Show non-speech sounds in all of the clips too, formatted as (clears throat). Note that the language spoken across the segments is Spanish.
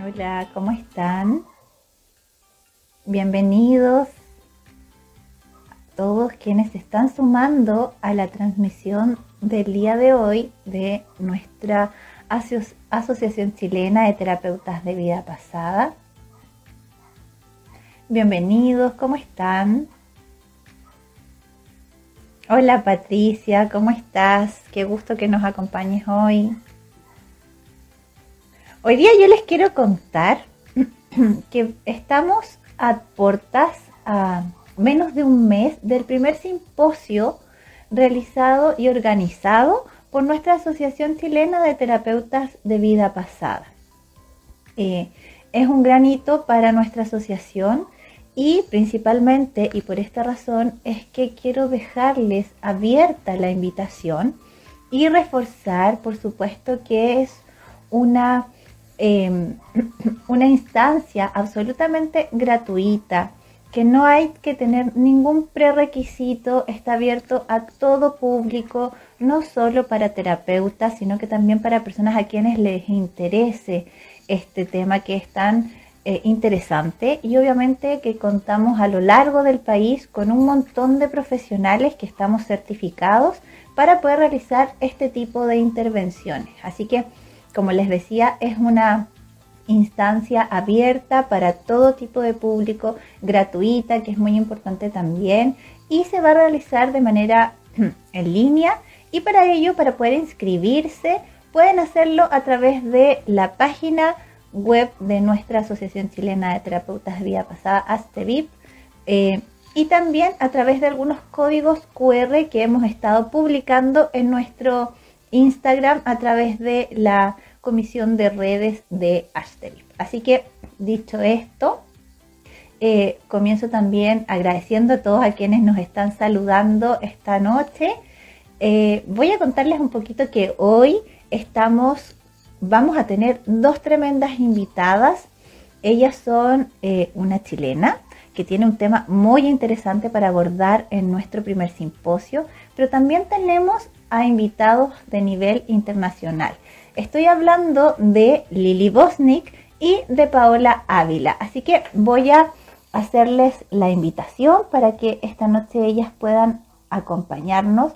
Hola, ¿cómo están? Bienvenidos a todos quienes se están sumando a la transmisión del día de hoy de nuestra Asociación Chilena de Terapeutas de Vida Pasada. Bienvenidos, ¿cómo están? Hola Patricia, ¿cómo estás? Qué gusto que nos acompañes hoy. Hoy día yo les quiero contar (clears throat) que estamos a portas a menos de un mes del primer simposio realizado y organizado por nuestra Asociación Chilena de Terapeutas de Vida Pasada. Eh, es un gran hito para nuestra asociación y principalmente, y por esta razón, es que quiero dejarles abierta la invitación y reforzar, por supuesto, que es una Em, (clears throat) una instancia absolutamente gratuita, que no hay que tener ningún prerequisito, está abierto a todo público, no solo para terapeutas, sino que también para personas a quienes les interese este tema que es tan eh, interesante y obviamente que contamos a lo largo del país con un montón de profesionales que estamos certificados para poder realizar este tipo de intervenciones. Así que como les decía, es una instancia abierta para todo tipo de público, gratuita, que es muy importante también, y se va a realizar de manera (clears throat) en línea. Y para ello, para poder inscribirse, pueden hacerlo a través de la página web de nuestra Asociación Chilena de Terapeutas de Vida Pasada, ASTEVIP, eh, y también a través de algunos códigos QR que hemos estado publicando en nuestro Instagram a través de la comisión de redes de Asterix. Así que, dicho esto, eh, comienzo también agradeciendo a todos a quienes nos están saludando esta noche. Eh, voy a contarles un poquito que hoy estamos, vamos a tener dos tremendas invitadas. Ellas son eh, una chilena que tiene un tema muy interesante para abordar en nuestro primer simposio, pero también tenemos a invitados de nivel internacional. Estoy hablando de Lili Bosnick y de Paola Ávila. Así que voy a hacerles la invitación para que esta noche ellas puedan acompañarnos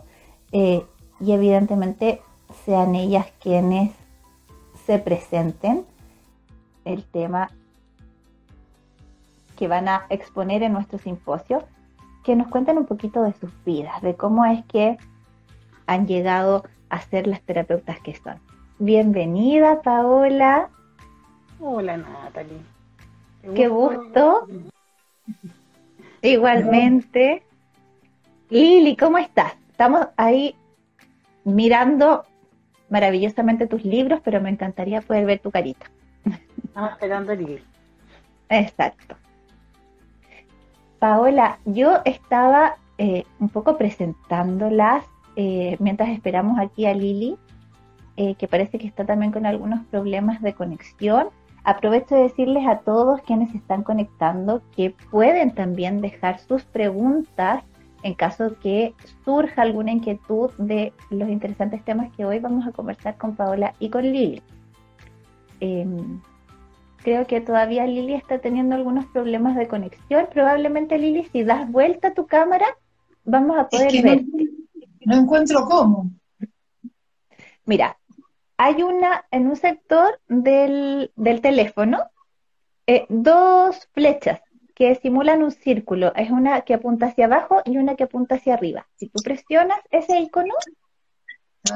eh, y evidentemente sean ellas quienes se presenten el tema que van a exponer en nuestro simposio, que nos cuenten un poquito de sus vidas, de cómo es que han llegado a ser las terapeutas que son. Bienvenida, Paola. Hola, Natalie. Qué gusto. (laughs) Igualmente. Lili, ¿cómo estás? Estamos ahí mirando maravillosamente tus libros, pero me encantaría poder ver tu carita. Estamos esperando el libro. Exacto. Paola, yo estaba eh, un poco presentándolas eh, mientras esperamos aquí a Lili eh, que parece que está también con algunos problemas de conexión. Aprovecho de decirles a todos quienes se están conectando que pueden también dejar sus preguntas en caso que surja alguna inquietud de los interesantes temas que hoy vamos a conversar con Paola y con Lili. Em, creo que todavía Lili está teniendo algunos problemas de conexión. Probablemente Lili, si das vuelta a tu cámara, vamos a poder ver. no encuentro cómo. Mira, hay una, en un sector del, teléfono, eh, dos flechas que simulan un círculo. Es una que apunta hacia abajo y una que apunta hacia arriba. Si tú presionas ese icono,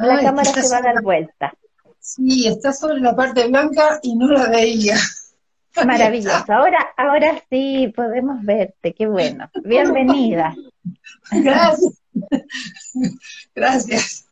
la cámara se va a dar vuelta. Sí, está sobre la parte blanca y no la veía. Maravilloso. Ahora, ahora sí podemos verte. Qué bueno. Bienvenida. (laughs) Gracias. Gracias.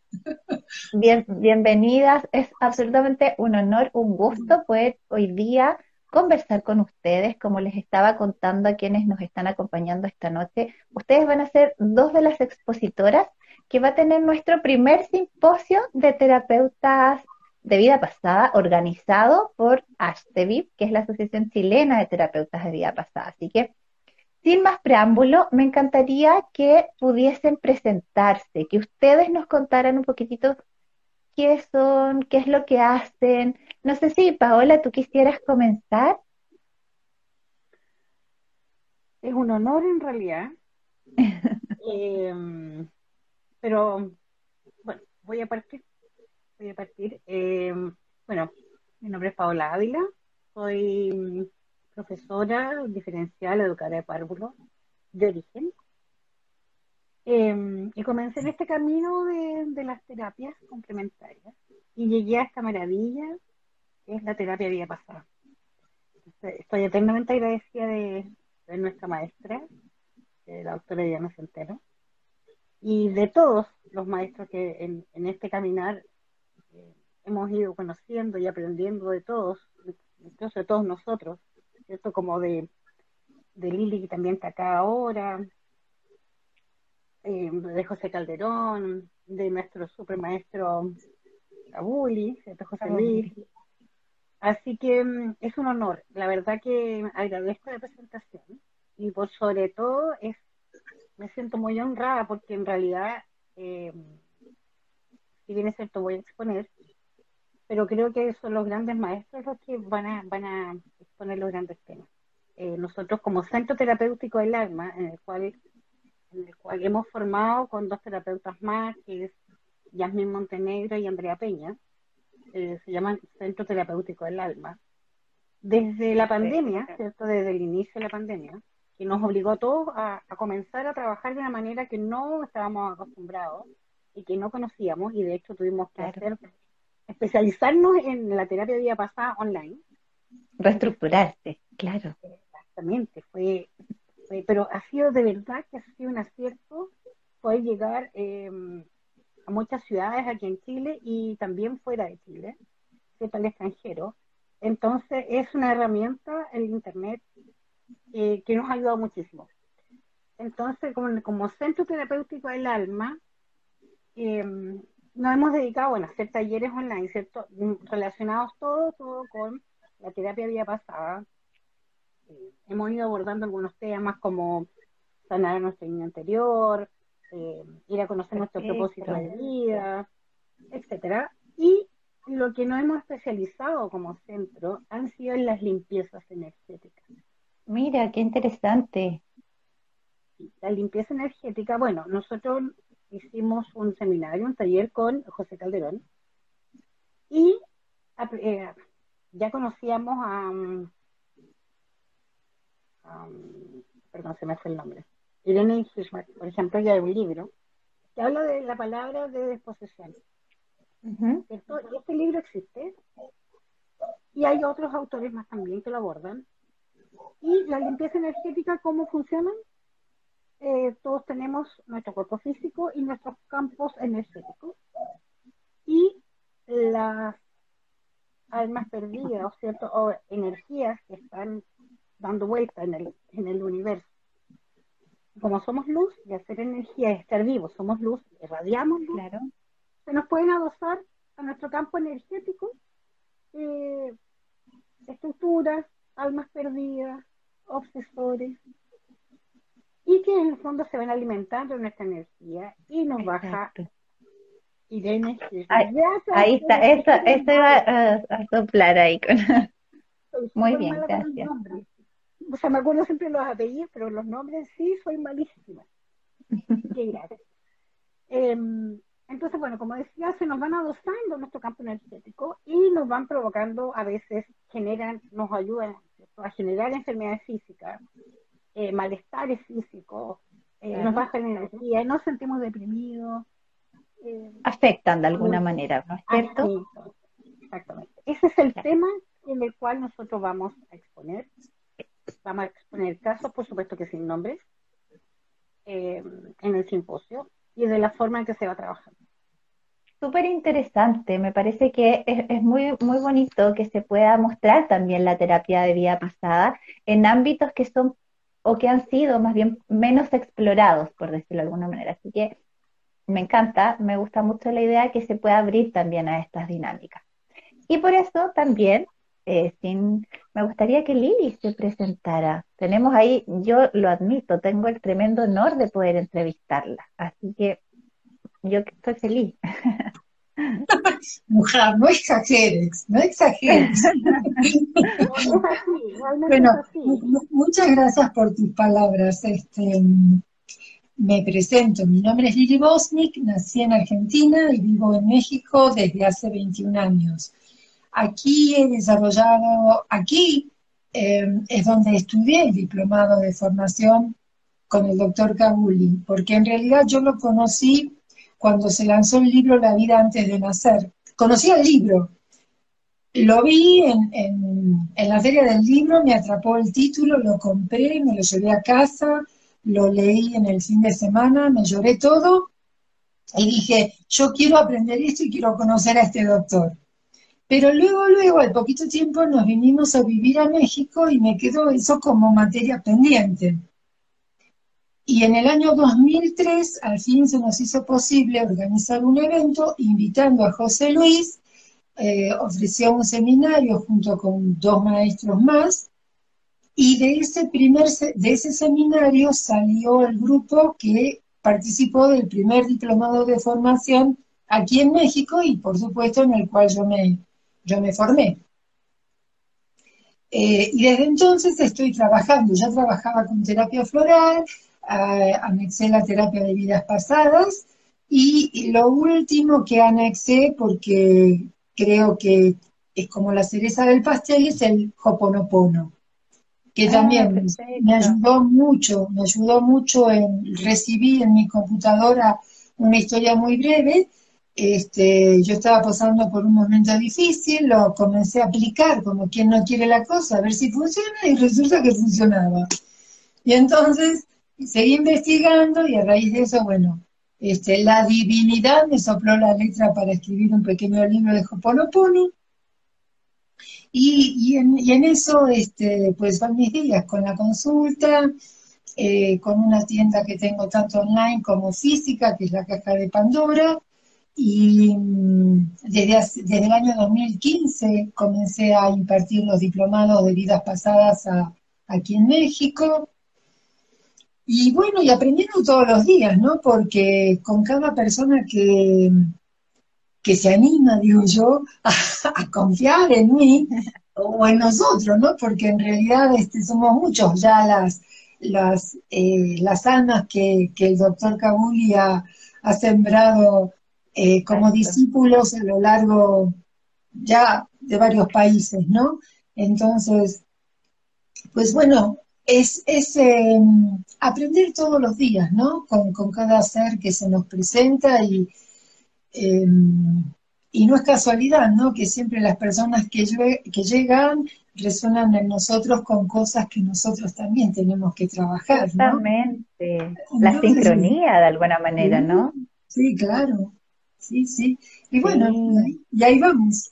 Bien, bienvenidas. Es absolutamente un honor, un gusto poder hoy día conversar con ustedes, como les estaba contando a quienes nos están acompañando esta noche. Ustedes van a ser dos de las expositoras que va a tener nuestro primer simposio de terapeutas de vida pasada organizado por ASTEVIP, que es la Asociación Chilena de Terapeutas de Vida Pasada. Así que sin más preámbulo, me encantaría que pudiesen presentarse, que ustedes nos contaran un poquitito qué son, qué es lo que hacen. No sé si, Paola, tú quisieras comenzar. Es un honor en realidad. (laughs) Em, pero, bueno, voy a partir. Voy a partir. Em, bueno, mi nombre es Paola Ávila. Soy profesora diferencial, educadora de párvulos de origen. Em, y comencé en este camino de, las terapias complementarias y llegué a esta maravilla que es la terapia vida pasada. Estoy eternamente agradecida de, nuestra maestra, la doctora Diana Centeno, y de todos los maestros que en, este caminar eh, hemos ido conociendo y aprendiendo de todos, incluso de todos nosotros, ¿cierto? Como de, de Lili, que también está acá ahora, eh, de José Calderón, de nuestro supermaestro Abuli, ¿cierto? José Luis. Así que mm, es un honor. La verdad que agradezco la presentación y por sobre todo es me siento muy honrada porque en realidad, eh, si bien es cierto, voy a exponer, pero creo que son los grandes maestros los que van a, van a exponer los grandes temas. Eh, nosotros como Centro Terapéutico del Alma, en el cual en el cual hemos formado con dos terapeutas más, que es Yasmin Montenegro y Andrea Peña, eh, se llaman Centro Terapéutico del Alma. Desde la pandemia, ¿cierto? Desde el inicio de la pandemia, que nos obligó a todos a, comenzar a trabajar de una manera que no estábamos acostumbrados y que no conocíamos, y de hecho tuvimos que hacer especializarnos en la terapia de vida pasada online. Reestructurarse, claro. Exactamente, fue, pero ha sido de verdad que ha sido un acierto poder llegar em, a muchas ciudades aquí en Chile y también fuera de Chile, para el extranjero. Entonces es una herramienta, el Internet, eh, que nos ha ayudado muchísimo. Entonces, como, como centro terapéutico del alma, em, nos hemos dedicado a hacer talleres online, ¿cierto? Relacionados todo, todo con la terapia vía pasada. Eh, hemos ido abordando algunos temas como sanar nuestro niño anterior, eh, ir a conocer nuestro propósito de vida, etcétera. Y lo que nos hemos especializado como centro han sido en las limpiezas energéticas. Mira, qué interesante. La limpieza energética, bueno, nosotros hicimos un seminario, un taller con José Calderón y eh, ya conocíamos a, perdón, se me fue el nombre, Irene Hirschman, por ejemplo, ya hay un libro que habla de la palabra de desposesión. este libro existe y hay otros autores más también que lo abordan. Y la limpieza energética, ¿cómo funciona? Eh, todos tenemos nuestro cuerpo físico y nuestros campos energéticos. Y las almas perdidas, o cierto, o energías que están dando vuelta en el, en el universo. Como somos luz, y hacer energía es estar vivos, somos luz, irradiamos luz, claro. se nos pueden adosar a nuestro campo energético eh, estructuras, almas perdidas, obsesores, y que en el fondo se van alimentando de nuestra energía y nos baja Irene. Ahí, está, esto, esto iba a, soplar ahí con... Muy bien, gracias. O sea, me acuerdo siempre los apellidos, pero los nombres sí, soy malísima. (laughs) Qué gracias. Em, entonces, bueno, como decía, se nos van adosando nuestro campo energético y nos van provocando, a veces generan, nos ayudan a generar enfermedades físicas, eh, malestares físicos, eh, nos baja la energía, nos sentimos deprimidos. Eh, Afectan de alguna manera, ¿no es cierto? Exactamente. Ese es el tema en el cual nosotros vamos a exponer. Vamos a exponer casos, por supuesto que sin nombres, en el simposio y de la forma en que se va trabajando. Súper interesante, me parece que es, muy, muy bonito que se pueda mostrar también la terapia de vida pasada en ámbitos que son o que han sido más bien menos explorados, por decirlo de alguna manera. Así que me encanta, me gusta mucho la idea que se pueda abrir también a estas dinámicas. Y por eso también, eh, me gustaría que Lili se presentara. Tenemos ahí, yo lo admito, tengo el tremendo honor de poder entrevistarla. Así que yo estoy feliz. (laughs) (laughs) Mujer, no exageres, no exageres. bueno, muchas gracias por tus palabras. Este, me presento, mi nombre es Lili Bosnik, nací en Argentina y vivo en México desde hace 21 años. Aquí he desarrollado, aquí em, es donde estudié el diplomado de formación con el doctor Kabuli, porque en realidad yo lo conocí cuando se lanzó el libro La vida antes de nacer. Conocí el libro, lo vi en, en, la feria del libro, me atrapó el título, lo compré, me lo llevé a casa, lo leí en el fin de semana, me lloré todo y dije, yo quiero aprender esto y quiero conocer a este doctor. Pero luego, luego, al poquito tiempo nos vinimos a vivir a México y me quedó eso como materia pendiente. Y en el año 2003, al fin se nos hizo posible organizar un evento invitando a José Luis, eh, ofreció un seminario junto con dos maestros más, y de ese, primer, de ese seminario salió el grupo que participó del primer diplomado de formación aquí en México y por supuesto en el cual yo me, yo me formé. Eh, y desde entonces estoy trabajando, ya trabajaba con terapia floral, anexé la terapia de vidas pasadas y lo último que anexé, porque creo que es como la cereza del pastel, es el Hoponopono, que ah, también me ayudó mucho, me ayudó mucho en recibir en mi computadora una historia muy breve. Este, yo estaba pasando por un momento difícil, lo comencé a aplicar como quien no quiere la cosa, a ver si funciona, y resulta que funcionaba. Y entonces seguí investigando y a raíz de eso, bueno, este, la divinidad me sopló la letra para escribir un pequeño libro de Hoponopono. Y, y, en, y en eso, este, pues van mis días con la consulta, eh, con una tienda que tengo tanto online como física, que es la caja de Pandora. Y mm, desde, desde el año 2015 comencé a impartir los diplomados de vidas pasadas aquí en México. Y bueno, y aprendiendo todos los días, ¿no? Porque con cada persona que, que se anima, digo yo, (laughs) a, confiar en mí (laughs) o en nosotros, ¿no? Porque en realidad este, somos muchos ya las, las, eh, las almas que, el doctor Kabuli ha, sembrado eh, como discípulos a lo largo ya de varios países, ¿no? Entonces, pues bueno, es, es em, aprender todos los días, ¿no? Con, cada ser que se nos presenta y, em, y no es casualidad, ¿no? Que siempre las personas que, que llegan resuenan en nosotros con cosas que nosotros también tenemos que trabajar, ¿no? Exactamente. La sincronía de alguna manera, ¿no? Sí, claro. Sí, sí. Y bueno, y ahí vamos.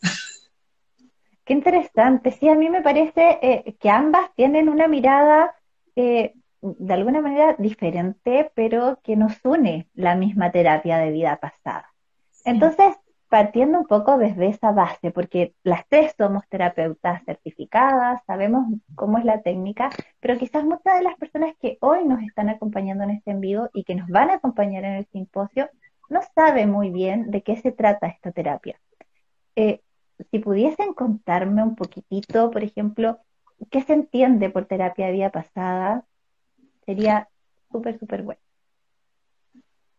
Qué interesante. Sí, a mí me parece eh, que ambas tienen una mirada eh, de alguna manera diferente, pero que nos une la misma terapia de vida pasada. Entonces, partiendo un poco desde esa base, porque las tres somos terapeutas certificadas, sabemos cómo es la técnica, pero quizás muchas de las personas que hoy nos están acompañando en este envío y que nos van a acompañar en el simposio no saben muy bien de qué se trata esta terapia. Eh, si pudiesen contarme un poquitito, por ejemplo, qué se entiende por terapia de vida pasada, sería súper, súper bueno.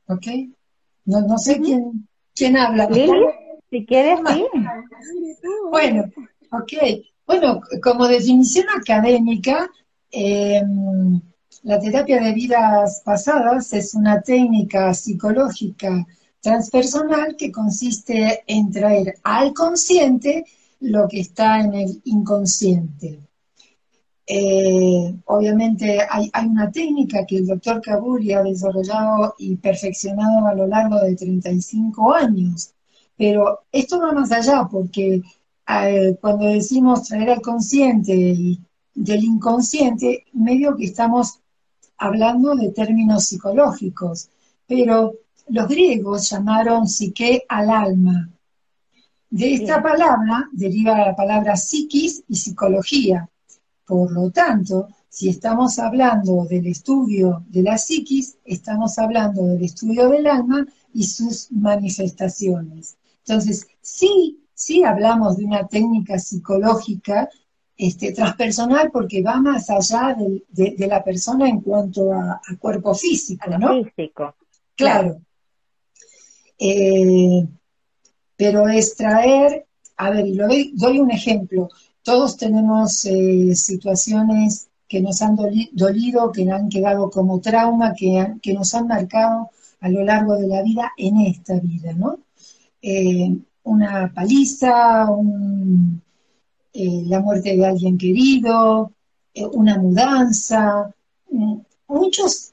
Ok. No, no sé quién, quién habla. si quieres, sí. Bueno, ok. Bueno, como definición académica, em, la terapia de vidas pasadas es una técnica psicológica transpersonal que consiste en traer al consciente lo que está en el inconsciente. Eh, obviamente hay, una técnica que el doctor Kabuli ha desarrollado y perfeccionado a lo largo de 35 años, pero esto va más allá porque eh, cuando decimos traer al consciente y del inconsciente, medio que estamos hablando de términos psicológicos, pero los griegos llamaron psique al alma. De esta palabra deriva la palabra psiquis y psicología. Por lo tanto, si estamos hablando del estudio de la psiquis, estamos hablando del estudio del alma y sus manifestaciones. Entonces, sí, sí hablamos de una técnica psicológica este, transpersonal porque va más allá de, la persona en cuanto a, cuerpo físico, ¿no? Físico. Claro. Eh, pero extraer, a ver, y lo doy, un ejemplo. Todos tenemos eh, situaciones que nos han dolido, que han quedado como trauma, que, que nos han marcado a lo largo de la vida en esta vida, ¿no? Eh, una paliza, eh, la muerte de alguien querido, una mudanza, mm, muchos,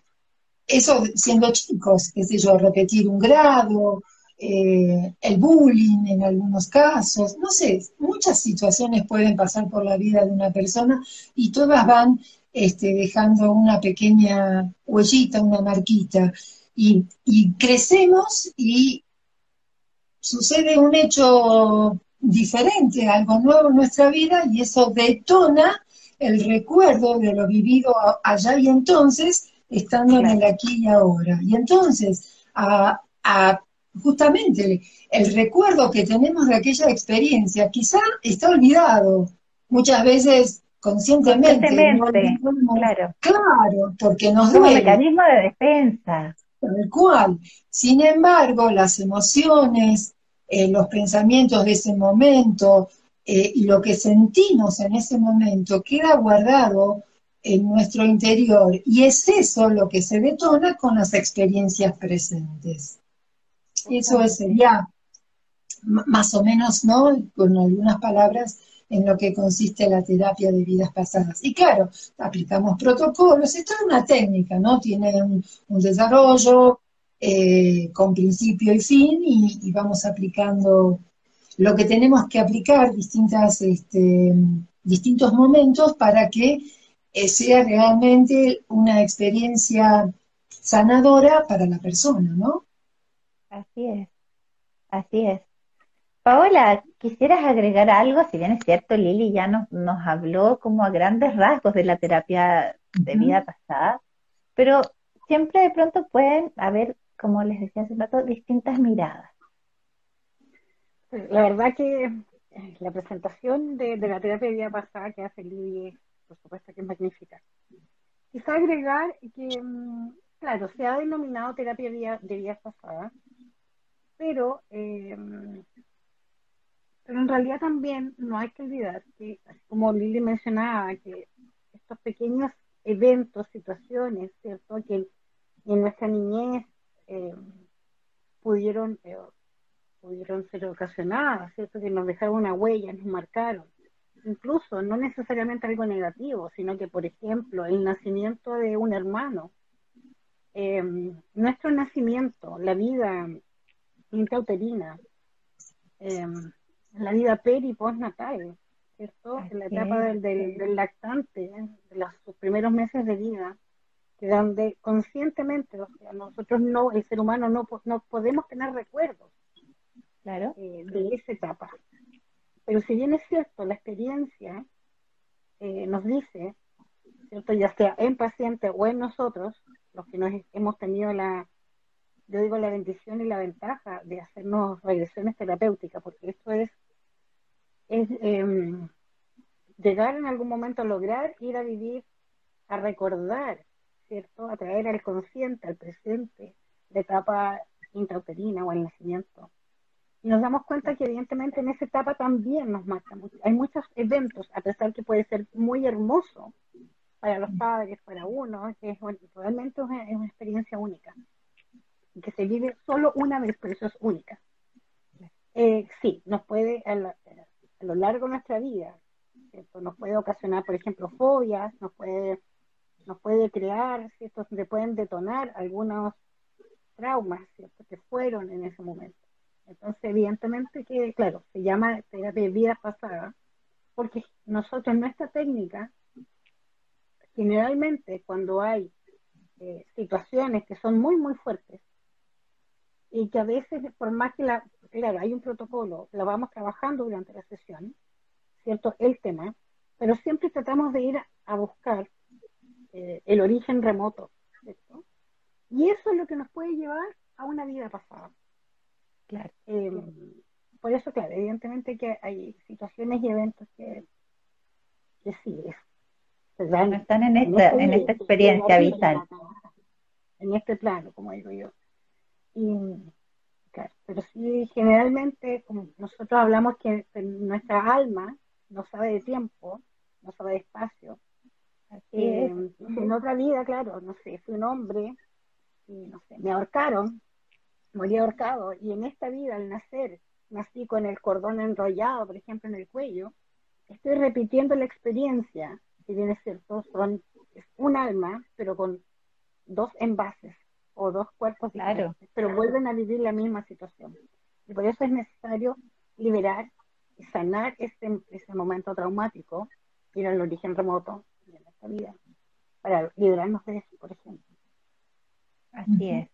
eso siendo chicos, qué sé yo, repetir un grado, el bullying en algunos casos, no sé, muchas situaciones pueden pasar por la vida de una persona y todas van este, dejando una pequeña huellita, una marquita. y, crecemos y sucede un hecho diferente, algo nuevo en nuestra vida y eso detona el recuerdo de lo vivido allá y entonces, estando en el aquí y ahora. Y entonces, a, justamente el recuerdo que tenemos de aquella experiencia quizá está olvidado. Muchas veces conscientemente. claro. Claro, porque nos duele. un mecanismo de defensa. Tal cual. Sin embargo, las emociones, eh, los pensamientos de ese momento eh, y lo que sentimos en ese momento queda guardado en nuestro interior y es eso lo que se detona con las experiencias presentes. Eso sería más o menos, ¿no? Con algunas palabras en lo que consiste la terapia de vidas pasadas. Y claro, aplicamos protocolos, esto es una técnica, ¿no? Tiene un, desarrollo eh, con principio y fin y, vamos aplicando lo que tenemos que aplicar, distintas, este, distintos momentos para que sea realmente una experiencia sanadora para la persona, ¿no? Así es, así es. Paola, ¿quisieras agregar algo? Si bien es cierto, Lili ya nos, nos habló como a grandes rasgos de la terapia de vida pasada, pero siempre de pronto pueden haber, como les decía hace un rato, distintas miradas. La verdad que la presentación de, la terapia de vida pasada que hace Lili, por supuesto que es magnífica. Quizá agregar que, mm, claro, se ha denominado terapia de vida, pasada, pero eh, pero en realidad también no hay que olvidar que, como Lili mencionaba, que estos pequeños eventos, situaciones, ¿cierto? Que en nuestra niñez eh, pudieron, eh, pudieron ser ocasionadas, ¿cierto? Que nos dejaron una huella, nos marcaron. Incluso no necesariamente algo negativo, sino que, por ejemplo, el nacimiento de un hermano, eh, nuestro nacimiento, la vida intrauterina, la vida peri postnatal, ¿cierto? en la etapa del, del, lactante, de los sus primeros meses de vida, que donde conscientemente, o sea, nosotros no, el ser humano no, no podemos tener recuerdos claro. Eh, de esa etapa. Pero si bien es cierto, la experiencia eh, nos dice, ¿cierto? ya sea en paciente o en nosotros, los que nos hemos tenido la, yo digo la bendición y la ventaja de hacernos regresiones terapéuticas, porque esto es, es em, llegar en algún momento a lograr ir a vivir, a recordar, ¿cierto? A traer al consciente, al presente, la etapa intrauterina o el nacimiento. Y nos damos cuenta que evidentemente en esa etapa también nos marca mucho. Hay muchos eventos, a pesar que puede ser muy hermoso para los padres, para uno, es, realmente es una experiencia única que se vive solo una vez, pero eso es única. Eh, sí, nos puede, a, lo largo de nuestra vida, nos puede ocasionar, por ejemplo, fobias, nos puede, nos puede crear, ¿cierto? se pueden detonar algunos traumas ¿cierto? que fueron en ese momento. Entonces, evidentemente que, claro, se llama terapia de vida pasada, porque nosotros, nuestra técnica, generalmente cuando hay eh, situaciones que son muy, muy fuertes, y que a veces, por más que la, claro, hay un protocolo, lo vamos trabajando durante la sesión, ¿cierto? El tema, pero siempre tratamos de ir a buscar eh, el origen remoto, ¿cierto? Y eso es lo que nos puede llevar a una vida pasada. Claro. Em, por eso, claro, evidentemente que hay situaciones y eventos que, que sí, están en esta, en, esta experiencia vital. En este plano, como digo yo. Y, claro, pero sí, generalmente, como nosotros hablamos que nuestra alma no sabe de tiempo, no sabe de espacio. Eh, en otra vida, claro, no sé, fui un hombre y no sé, me ahorcaron, morí ahorcado, y en esta vida, al nacer, nací con el cordón enrollado, por ejemplo, en el cuello, estoy repitiendo la experiencia, que viene cierto, son es un alma, pero con dos envases o dos cuerpos claro. pero vuelven a vivir la misma situación. Y por eso es necesario liberar y sanar ese, ese momento traumático, ir al origen remoto de nuestra vida, para liberarnos de eso, por ejemplo. Así es.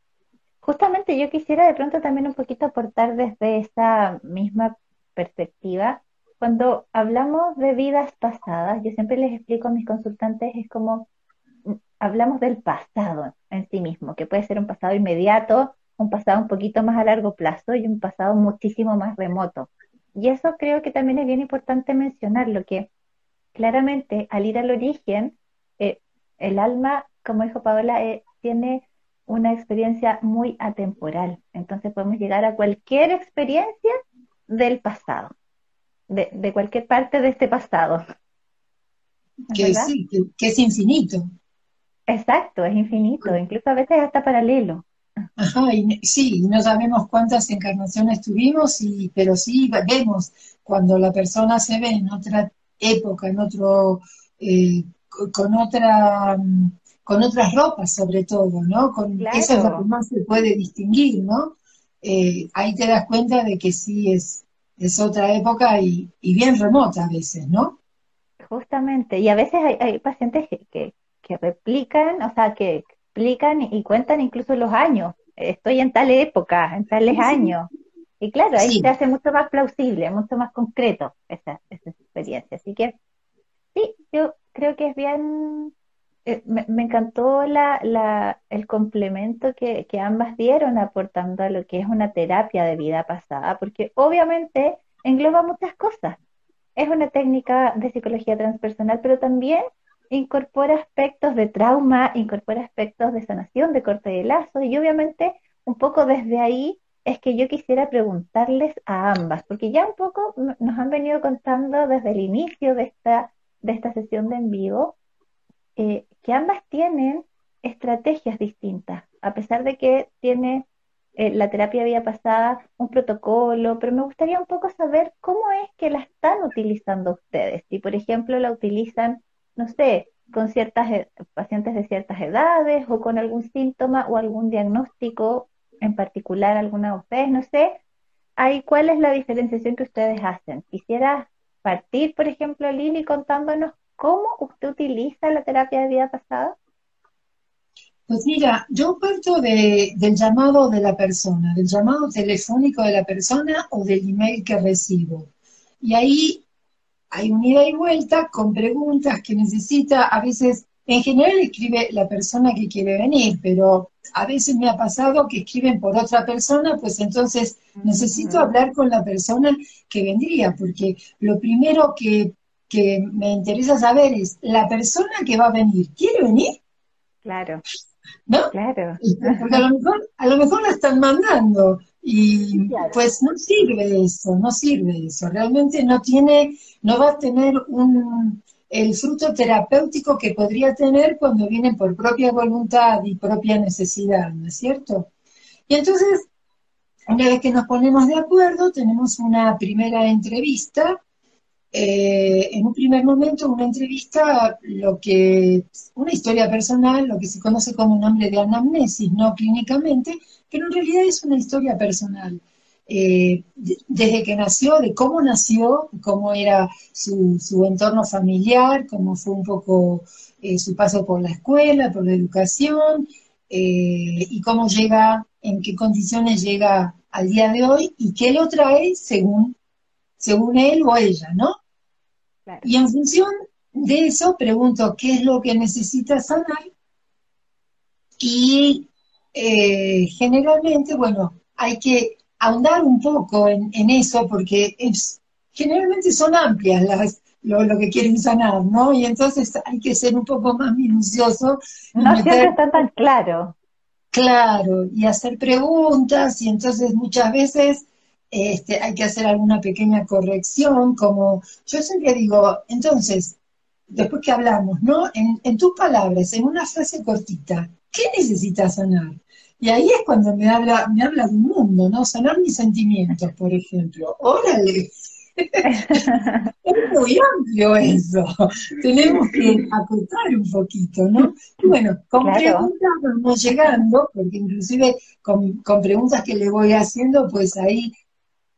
Justamente yo quisiera de pronto también un poquito aportar desde esa misma perspectiva. Cuando hablamos de vidas pasadas, yo siempre les explico a mis consultantes, es como mm, hablamos del pasado en sí mismo, que puede ser un pasado inmediato, un pasado un poquito más a largo plazo y un pasado muchísimo más remoto. Y eso creo que también es bien importante mencionarlo, que claramente al ir al origen, eh, el alma, como dijo Paola, eh, tiene una experiencia muy atemporal. Entonces podemos llegar a cualquier experiencia del pasado, de, cualquier parte de este pasado. (laughs) Que, sí, que, es infinito. Exacto, es infinito, incluso a veces hasta paralelo. Ajá, y, sí, no sabemos cuántas encarnaciones tuvimos, y, pero sí vemos cuando la persona se ve en otra época, en otro, eh, con otra mm, con otras ropas sobre todo, ¿no? Con, Eso es lo que más se puede distinguir, ¿no? Eh, ahí te das cuenta de que sí es, es otra época y, bien remota a veces, ¿no? Justamente, y a veces hay, pacientes que, que, replican, o sea, que explican y cuentan incluso los años. Estoy en tal época, en tales años. Y claro, ahí se hace mucho más plausible, mucho más concreto esa, esa experiencia. Así que sí, yo creo que es bien eh, me, encantó la, el complemento que, ambas dieron aportando a lo que es una terapia de vida pasada, porque obviamente engloba muchas cosas. Es una técnica de psicología transpersonal, pero también incorpora aspectos de trauma, incorpora aspectos de sanación, de corte de lazo, y obviamente un poco desde ahí es que yo quisiera preguntarles a ambas, porque ya un poco nos han venido contando desde el inicio de esta, de esta sesión de en vivo eh, que ambas tienen estrategias distintas, a pesar de que tiene eh, la terapia vía pasada un protocolo, pero me gustaría un poco saber cómo es que la están utilizando ustedes. Si, por ejemplo, la utilizan, no sé, con ciertas e, pacientes de ciertas edades o con algún síntoma o algún diagnóstico en particular, alguna ustedes, no sé, ahí cuál es la diferenciación que ustedes hacen. Quisiera partir, por ejemplo, Lili, contándonos ¿Cómo usted utiliza la terapia de vida pasada? Pues mira, yo parto del llamado de la persona, del llamado telefónico de la persona o del email que recibo. Y ahí hay un ida y vuelta con preguntas que necesita, a veces, en general escribe la persona que quiere venir, pero a veces me ha pasado que escriben por otra persona, pues entonces necesito hablar con la persona que vendría, porque lo primero que que me interesa saber es, ¿la persona que va a venir quiere venir? Claro. ¿No? Claro. Porque a lo mejor, a lo mejor la están mandando y pues no sirve eso, no sirve eso. Realmente no tiene, no va a tener un, el fruto terapéutico que podría tener cuando vienen por propia voluntad y propia necesidad, ¿no es cierto? Y entonces, una vez que nos ponemos de acuerdo, tenemos una primera entrevista eh, en un primer momento una entrevista, lo que, una historia personal, lo que se conoce como un nombre de anamnesis, no clínicamente, pero en realidad es una historia personal. Eh, desde que nació, de cómo nació, cómo era su, entorno familiar, cómo fue un poco eh, su paso por la escuela, por la educación, y cómo llega, en qué condiciones llega al día de hoy y qué lo trae según según él o ella, ¿no? Y en función de eso pregunto qué es lo que necesita sanar y eh, generalmente, bueno, hay que ahondar un poco en, eso, porque es, generalmente son amplias las, lo, que quieren sanar, ¿no? Y entonces hay que ser un poco más minucioso. No siempre está tan claro. Claro, y hacer preguntas, y entonces muchas veces este, hay que hacer alguna pequeña corrección, como yo siempre digo, entonces, después que hablamos, ¿no? En, en tus palabras, en una frase cortita, ¿qué necesitas sanar? Y ahí es cuando me habla, me habla de un mundo, ¿no? Sanar mis sentimientos, por ejemplo. Órale, es muy amplio eso. Tenemos que acotar un poquito, ¿no? bueno, con preguntas vamos llegando, porque inclusive con, preguntas que le voy haciendo, pues ahí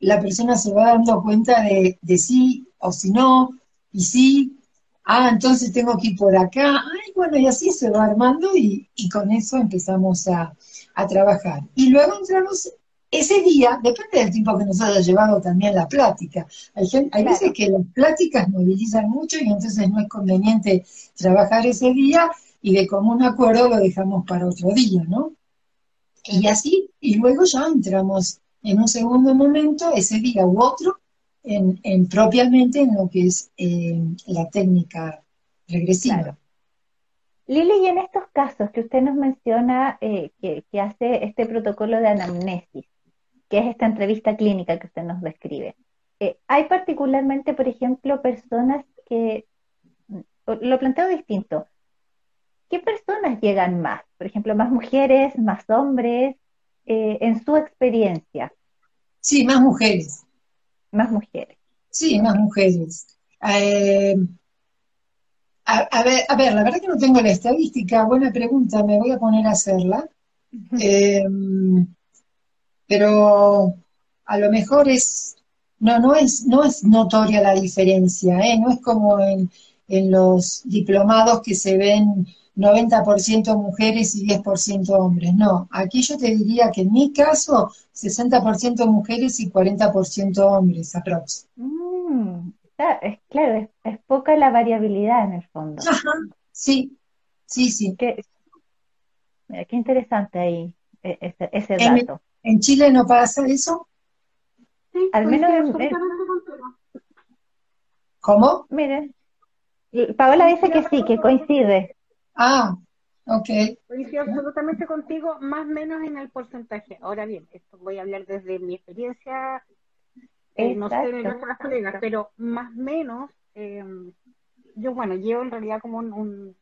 la persona se va dando cuenta de, sí o si no, y sí, ah, entonces tengo que ir por acá, ay, bueno, y así se va armando y, con eso empezamos a, a, trabajar. Y luego entramos ese día, depende del tiempo que nos haya llevado también la plática. Hay, veces que las pláticas movilizan mucho y entonces no es conveniente trabajar ese día y de común acuerdo lo dejamos para otro día, ¿no? Y así, y luego ya entramos en un segundo momento, ese día u otro, en, propiamente en lo que es eh, la técnica regresiva. Lili, y en estos casos que usted nos menciona eh, que, hace este protocolo de anamnesis, que es esta entrevista clínica que usted nos describe. Eh, hay particularmente, por ejemplo, personas que, lo planteo distinto, ¿qué personas llegan más? Por ejemplo, más mujeres, más hombres, eh, en su experiencia. Sí, más mujeres. Más mujeres. Sí, más mujeres. Eh, a, ver, a ver, la verdad que no tengo la estadística, buena pregunta, me voy a poner a hacerla pero a lo mejor es, no, no es, no es notoria la diferencia, ¿eh? no es como en, en los diplomados que se ven 90% mujeres y 10% hombres. No, aquí yo te diría que en mi caso, 60% mujeres y 40% hombres, aprox. Mm, es, claro, es, poca la variabilidad en el fondo. Ajá, sí, sí, sí. Qué, qué interesante ahí e, ese, ese dato. ¿En Chile no pasa eso? Sí, al menos en, ¿Cómo? Mire, Paola dice que sí, que coincide. Ah, ok. Coincido absolutamente contigo, más o menos en el porcentaje. Ahora bien, esto voy a hablar desde mi experiencia, eh, no sé de nuestras colegas, pero más o menos, eh, yo bueno, llevo en realidad como un, un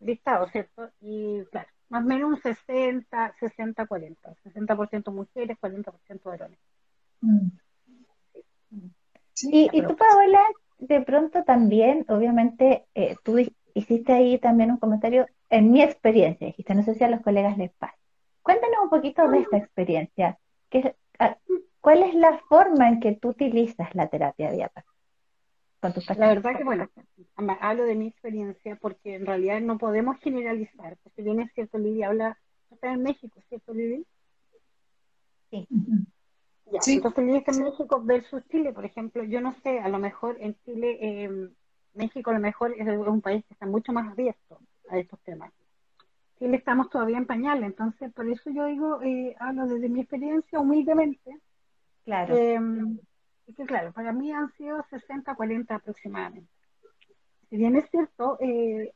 listado, ¿cierto? Y claro, más o menos un 60, 60, 40. 60% mujeres, 40% varones. Mm. y, y tú, Paola, de pronto también, obviamente, eh, tú hiciste ahí también un comentario en mi experiencia, dijiste, no sé si a los colegas les pasa. Cuéntanos un poquito de esta experiencia. ¿Qué, ¿Cuál es la forma en que tú utilizas la terapia diapa? La verdad que, bueno, hablo de mi experiencia porque en realidad no podemos generalizar. Porque bien es cierto, Lidia habla, está en México, ¿cierto, Lidia? Sí. Ya, Entonces, Lidia está en México versus Chile, por ejemplo. Yo no sé, a lo mejor en Chile, eh, México a lo mejor es un país que está mucho más abierto a estos temas. Chile estamos todavía en pañal, entonces por eso yo digo, eh, hablo desde mi experiencia humildemente. Claro. Eh, que claro, para mí han sido 60, 40 aproximadamente. Si bien es cierto, eh,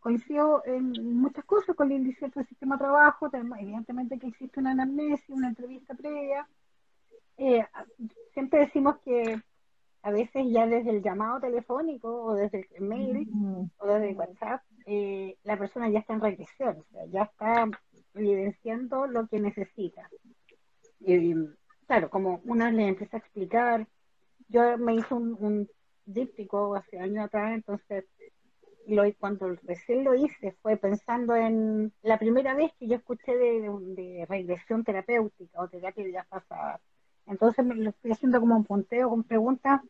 coincido en muchas cosas con el cierto sistema de trabajo, evidentemente que existe una anamnesia, una entrevista previa. Eh, siempre decimos que a veces ya desde el llamado telefónico o desde el mail o desde el WhatsApp, eh, la persona ya está en regresión, o sea, ya está evidenciando lo que necesita. Y, claro, como una le empieza a explicar, yo me hice un, un díptico hace años atrás, entonces lo, cuando recién lo hice fue pensando en la primera vez que yo escuché de, regresión terapéutica o terapia de pasada. Entonces me lo estoy haciendo como un punteo con preguntas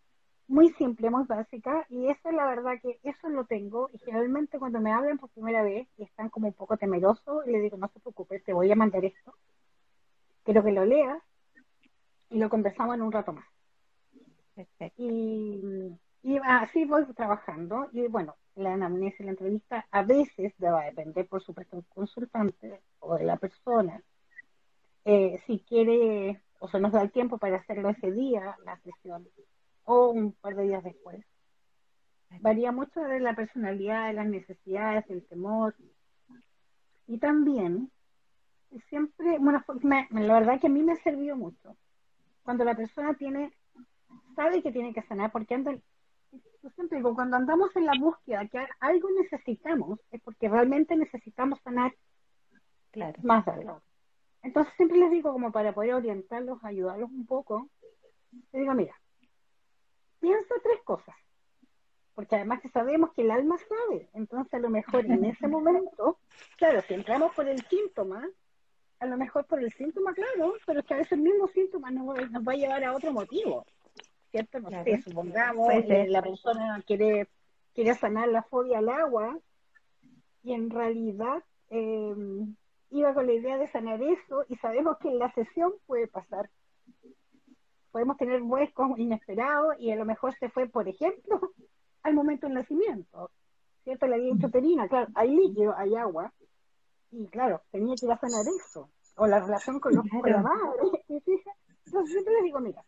muy simples, muy básicas, y eso es la verdad que eso lo tengo, y generalmente cuando me hablan por primera vez y están como un poco temerosos, le digo, no se preocupe, te voy a mandar esto, quiero que lo leas, y lo conversamos en un rato más. Y, así voy trabajando. Y bueno, la anamnesia y la entrevista a veces va a depender, por supuesto, del consultante o de la persona. eh, si quiere o se nos da el tiempo para hacerlo ese día, la sesión, o un par de días después. Varía mucho de la personalidad, de las necesidades, el temor. Y también, siempre, bueno, la verdad que a mí me ha servido mucho. Cuando la persona tiene, sabe que tiene que sanar, porque anda, yo siempre digo, cuando andamos en la búsqueda que algo necesitamos, es porque realmente necesitamos sanar claro. más algo. Entonces siempre les digo, como para poder orientarlos, ayudarlos un poco, les digo, mira, piensa tres cosas, porque además que sabemos que el alma sabe, entonces a lo mejor en ese (laughs) momento, claro, si entramos por el síntoma, a lo mejor por el síntoma, claro, pero es que a veces el mismo síntoma nos, va a llevar a otro motivo, ¿cierto? No sé, supongamos que la persona quiere, quiere sanar la fobia al agua y en realidad eh, iba con la idea de sanar eso y sabemos que en la sesión puede pasar. Podemos tener huecos inesperados y a lo mejor se fue, por ejemplo, (laughs) al momento del nacimiento. ¿Cierto? Le había dicho Terina, claro, hay líquido, hay agua. Y claro, tenía que ir a sanar eso. O la relación con, los, con la madre. (laughs) Entonces siempre les digo, mira,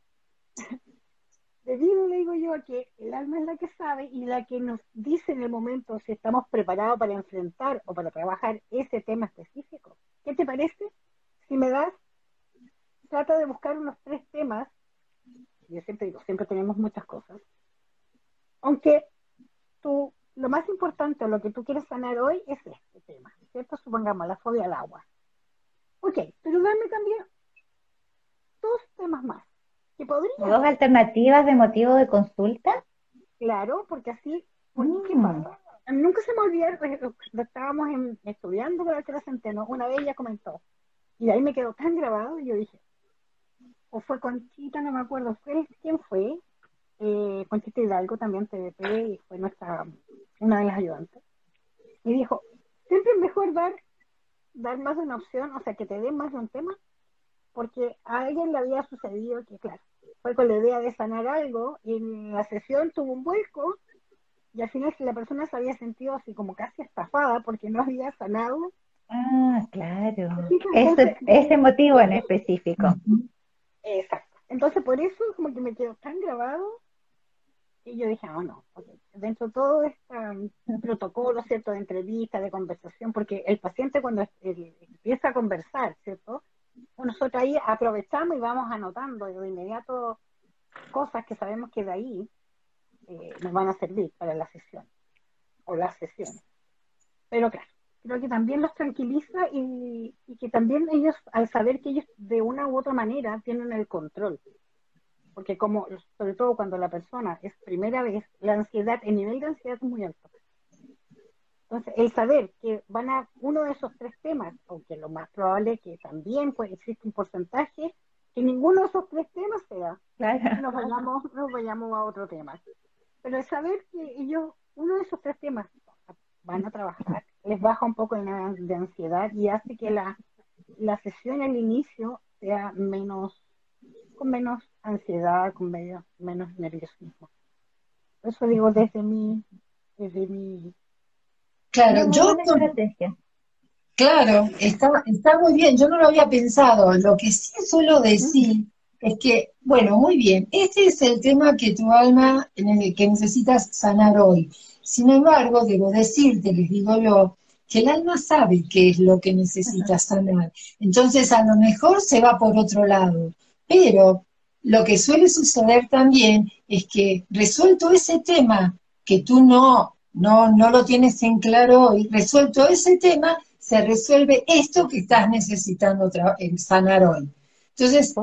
debido, le digo yo, a que el alma es la que sabe y la que nos dice en el momento si estamos preparados para enfrentar o para trabajar ese tema específico. ¿Qué te parece? Si me das, trata de buscar unos tres temas. Yo siempre digo, siempre tenemos muchas cosas. Aunque tú, lo más importante o lo que tú quieres sanar hoy es este tema, ¿cierto? Supongamos la fobia al agua. Ok, pero dame también dos temas más ¿Dos alternativas de motivo de consulta? Claro, porque así, ¿qué mm. pasa? Nunca se me olvidó, pues, estábamos estudiando para el Centeno, una vez ella comentó, y ahí me quedó tan grabado, y yo dije, o fue Conchita, no me acuerdo, fue quién fue, eh, Conchita Hidalgo también TVP, y fue nuestra, una de las ayudantes, y dijo, siempre es mejor dar, dar más de una opción, o sea, que te den más de un tema, porque a alguien le había sucedido que, claro, fue con la idea de sanar algo y en la sesión tuvo un vuelco y al final la persona se había sentido así como casi estafada porque no había sanado. Ah, claro. ese, motivo en específico. Exacto. Entonces por eso como que me quedó tan grabado y yo dije, oh no, dentro de todo este protocolo, ¿cierto? De entrevista, de conversación, porque el paciente cuando empieza a conversar, ¿cierto? Nosotros ahí aprovechamos y vamos anotando de inmediato cosas que sabemos que de ahí eh, nos van a servir para la sesión o las sesiones. Pero claro, creo que también los tranquiliza y, que también ellos, al saber que ellos de una u otra manera tienen el control, porque como, sobre todo cuando la persona es primera vez, la ansiedad, el nivel de ansiedad es muy alto. Entonces, el saber que van a uno de esos tres temas, aunque lo más probable es que también pues, existe un porcentaje, que ninguno de esos tres temas sea, nos, vayamos, nos vayamos a otro tema. Pero el saber que ellos, uno de esos tres temas van a trabajar, les baja un poco de, ansiedad y hace que la, la sesión al inicio sea menos, con menos ansiedad, con menos, menos nerviosismo. Eso digo desde mi, desde mi Claro, yo... Claro, está, está muy bien, yo no lo había pensado. Lo que sí suelo decir es que, bueno, muy bien, este es el tema que tu alma, en el que necesitas sanar hoy. Sin embargo, debo decirte, les digo yo, que el alma sabe qué es lo que necesita sanar. Entonces, a lo mejor se va por otro lado. Pero lo que suele suceder también es que resuelto ese tema que tú no no, no lo tienes en claro hoy, resuelto ese tema, se resuelve esto que estás necesitando sanar hoy. Entonces,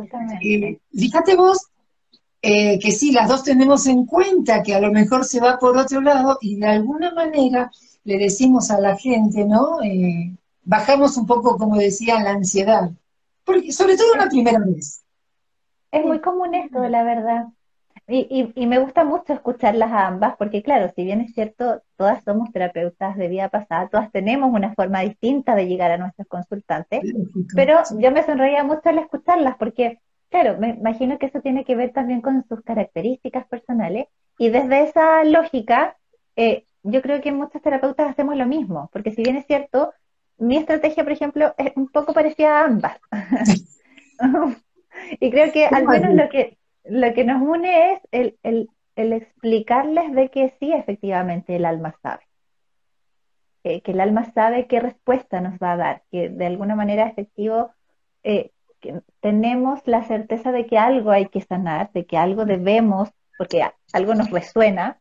eh, fíjate vos eh, que sí, las dos tenemos en cuenta que a lo mejor se va por otro lado y de alguna manera le decimos a la gente, ¿no? Eh, bajamos un poco, como decía, la ansiedad. Porque, sobre todo la primera vez. Es muy común esto, la verdad. Y, y, me gusta mucho escucharlas a ambas, porque claro, si bien es cierto, todas somos terapeutas de vida pasada, todas tenemos una forma distinta de llegar a nuestros consultantes, pero yo me sonreía mucho al escucharlas, porque claro, me imagino que eso tiene que ver también con sus características personales, y desde esa lógica, eh, yo creo que muchos terapeutas hacemos lo mismo, porque si bien es cierto, mi estrategia, por ejemplo, es un poco parecida a ambas. (laughs) y creo que al menos lo que, lo que nos une es el, el, el explicarles de que sí, efectivamente, el alma sabe. que el alma sabe qué respuesta nos va a dar, que de alguna manera efectivo eh, que tenemos la certeza de que algo hay que sanar, de que algo debemos, porque algo nos resuena,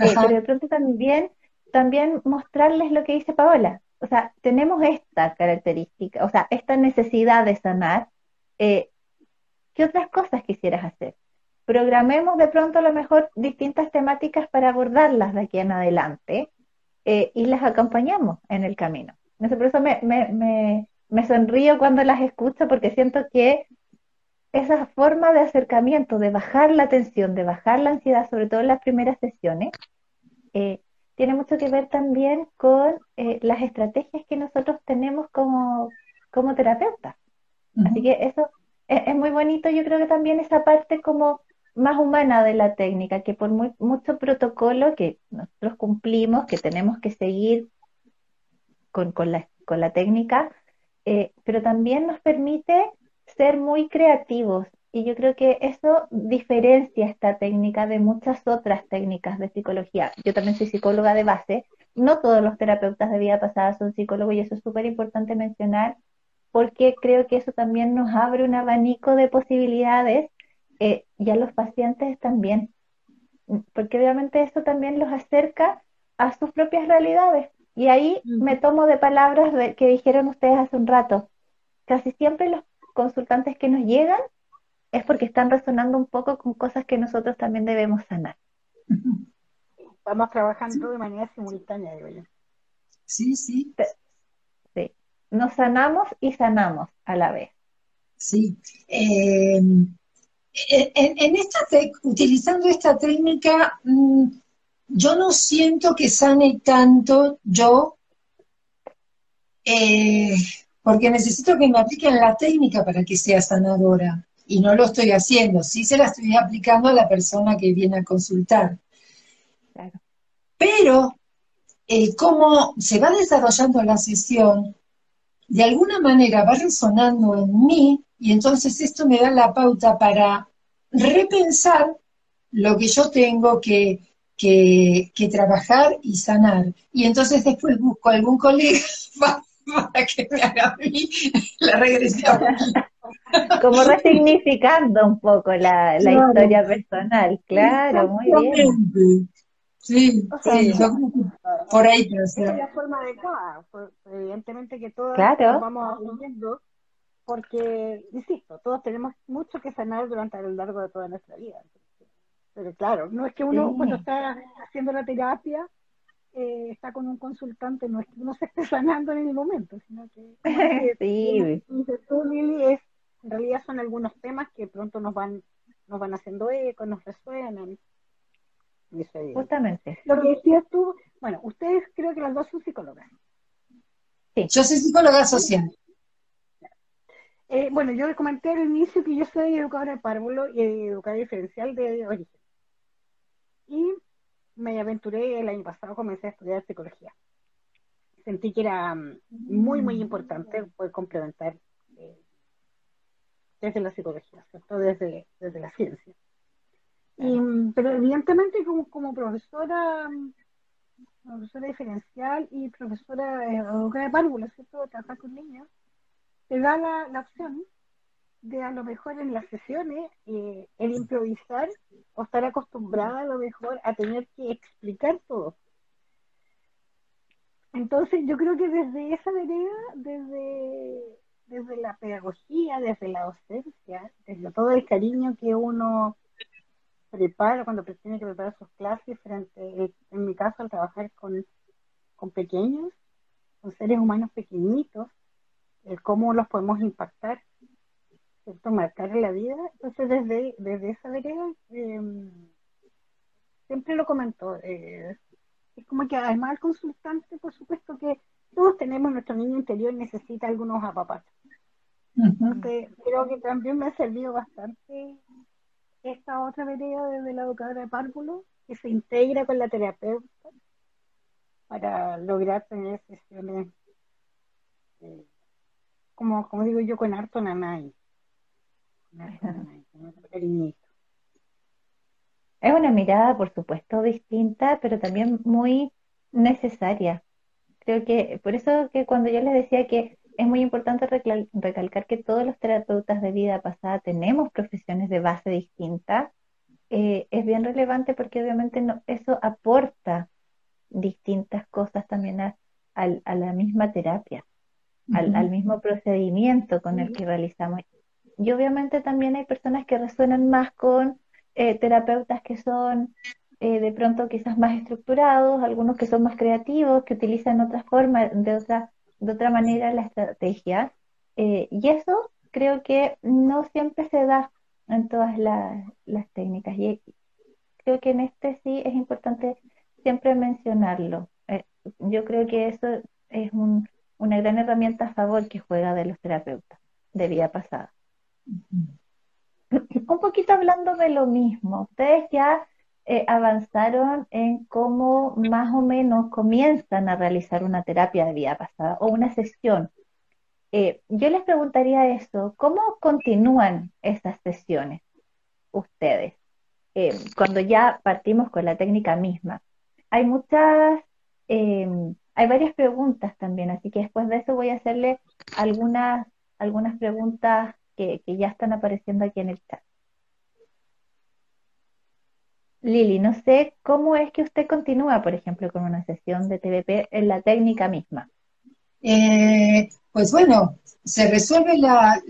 eh, pero de pronto también, también mostrarles lo que dice Paola. O sea, tenemos esta característica, o sea, esta necesidad de sanar. Eh, ¿Qué otras cosas quisieras hacer? Programemos de pronto a lo mejor distintas temáticas para abordarlas de aquí en adelante eh, y las acompañamos en el camino. Por eso me, me, me sonrío cuando las escucho porque siento que esa forma de acercamiento, de bajar la tensión, de bajar la ansiedad, sobre todo en las primeras sesiones, eh, tiene mucho que ver también con eh, las estrategias que nosotros tenemos como, como terapeutas. Así que eso es, muy bonito, yo creo que también esa parte como más humana de la técnica, que por mucho protocolo que nosotros cumplimos, que tenemos que seguir con, con, la, con la técnica, eh, pero también nos permite ser muy creativos. Y yo creo que eso diferencia esta técnica de muchas otras técnicas de psicología. Yo también soy psicóloga de base. No todos los terapeutas de vida pasada son psicólogos y eso es súper importante mencionar porque creo que eso también nos abre un abanico de posibilidades eh, y a los pacientes también. Porque obviamente eso también los acerca a sus propias realidades. Y ahí me tomo de palabras de, que dijeron ustedes hace un rato. Casi siempre los consultantes que nos llegan es porque están resonando un poco con cosas que nosotros también debemos sanar. Vamos trabajando de manera simultánea, digo yo. Sí, sí. Sí. Nos sanamos y sanamos a la vez. Sí. Eh, en, esta utilizando esta técnica, mm, yo no siento que sane tanto yo, eh, porque necesito que me apliquen la técnica para que sea sanadora. Y no lo estoy haciendo, sí se la estoy aplicando a la persona que viene a consultar. Pero, eh, como se va desarrollando la sesión, de alguna manera va resonando en mí y entonces esto me da la pauta para repensar lo que yo tengo que que, trabajar y sanar. Y entonces después busco algún colega (laughs) para, que me haga a mí la regresión. (laughs) Como resignificando un poco la, historia personal, claro, muy bien. Sí, sí, por ahí, pero Es la forma adecuada, evidentemente que todos vamos aprendiendo, porque, insisto, todos tenemos mucho que sanar durante el largo de toda nuestra vida. Pero claro, no es que uno cuando está haciendo la terapia eh, está con un consultante, no es que uno se esté (laughs) sanando en el momento, sino que, (laughs) sí. es, en realidad son algunos temas que pronto nos van nos van haciendo eco, nos resuenan. Justamente. Lo que decías tú, bueno, ustedes creo que las dos son psicólogas. Sí. Yo soy psicóloga social. Eh, bueno, yo les comenté al inicio que yo soy educadora de párvulo y educadora diferencial de origen. Y me aventuré el año pasado, comencé a estudiar psicología. Sentí que era mm, muy, muy importante poder complementar eh, desde la psicología, ¿cierto? Desde, desde la ciencia. Mm, pero evidentemente como, como profesora, mm, profesora diferencial y profesora eh, de párvulas, ¿cierto? Trabajar con niños, te da la, la opción de a lo mejor en las sesiones eh, el improvisar o estar acostumbrada a lo mejor a tener que explicar todo. Entonces yo creo que desde esa vereda, desde, desde la pedagogía, desde la docencia, desde todo el cariño que uno prepara cuando tiene que preparar sus clases frente, en mi caso al trabajar con, con pequeños, con seres humanos pequeñitos, el cómo los podemos impactar ¿cierto? Marcar la vida. Entonces, desde, desde esa vereda, em, siempre lo comentó. Eh, es como que además el consultante, por supuesto que todos tenemos nuestro niño interior necesita algunos apapachos. Entonces, creo que también me ha servido bastante esta otra vereda desde la educadora de párvulo, que se integra con la terapeuta para lograr tener sesiones, eh, como, como digo yo, con harto nanay. (laughs) Es una mirada, por supuesto, distinta, pero también muy necesaria. Creo que por eso que cuando yo les decía que es muy importante recalcar que todos los terapeutas de vida pasada tenemos profesiones de base distintas, eh, es bien relevante porque obviamente no, eso aporta distintas cosas también a, la misma terapia, al, mismo procedimiento con el que realizamos. Y obviamente también hay personas que resuenan más con eh, terapeutas que son eh, de pronto quizás más estructurados, algunos que son más creativos, que utilizan otra forma, de otra, de otra manera la estrategia. Eh, y eso creo que no siempre se da en todas las técnicas. Y creo que en este sí es importante siempre mencionarlo. yo creo que eso es una gran herramienta a favor que juega de los terapeutas de vida pasada. Un poquito hablando de lo mismo, ustedes ya eh, avanzaron en cómo más o menos comienzan a realizar una terapia de vida pasada o una sesión. Eh, yo les preguntaría eso, ¿cómo continúan estas sesiones ustedes? Eh, cuando ya partimos con la técnica misma. Hay muchas, hay varias preguntas también, así que después de eso voy a hacerle algunas, algunas preguntas que, ya están apareciendo aquí en el chat. Lili, no sé cómo es que usted continúa, por ejemplo, con una sesión de TVP en la técnica misma. Eh, pues bueno, se resuelve la,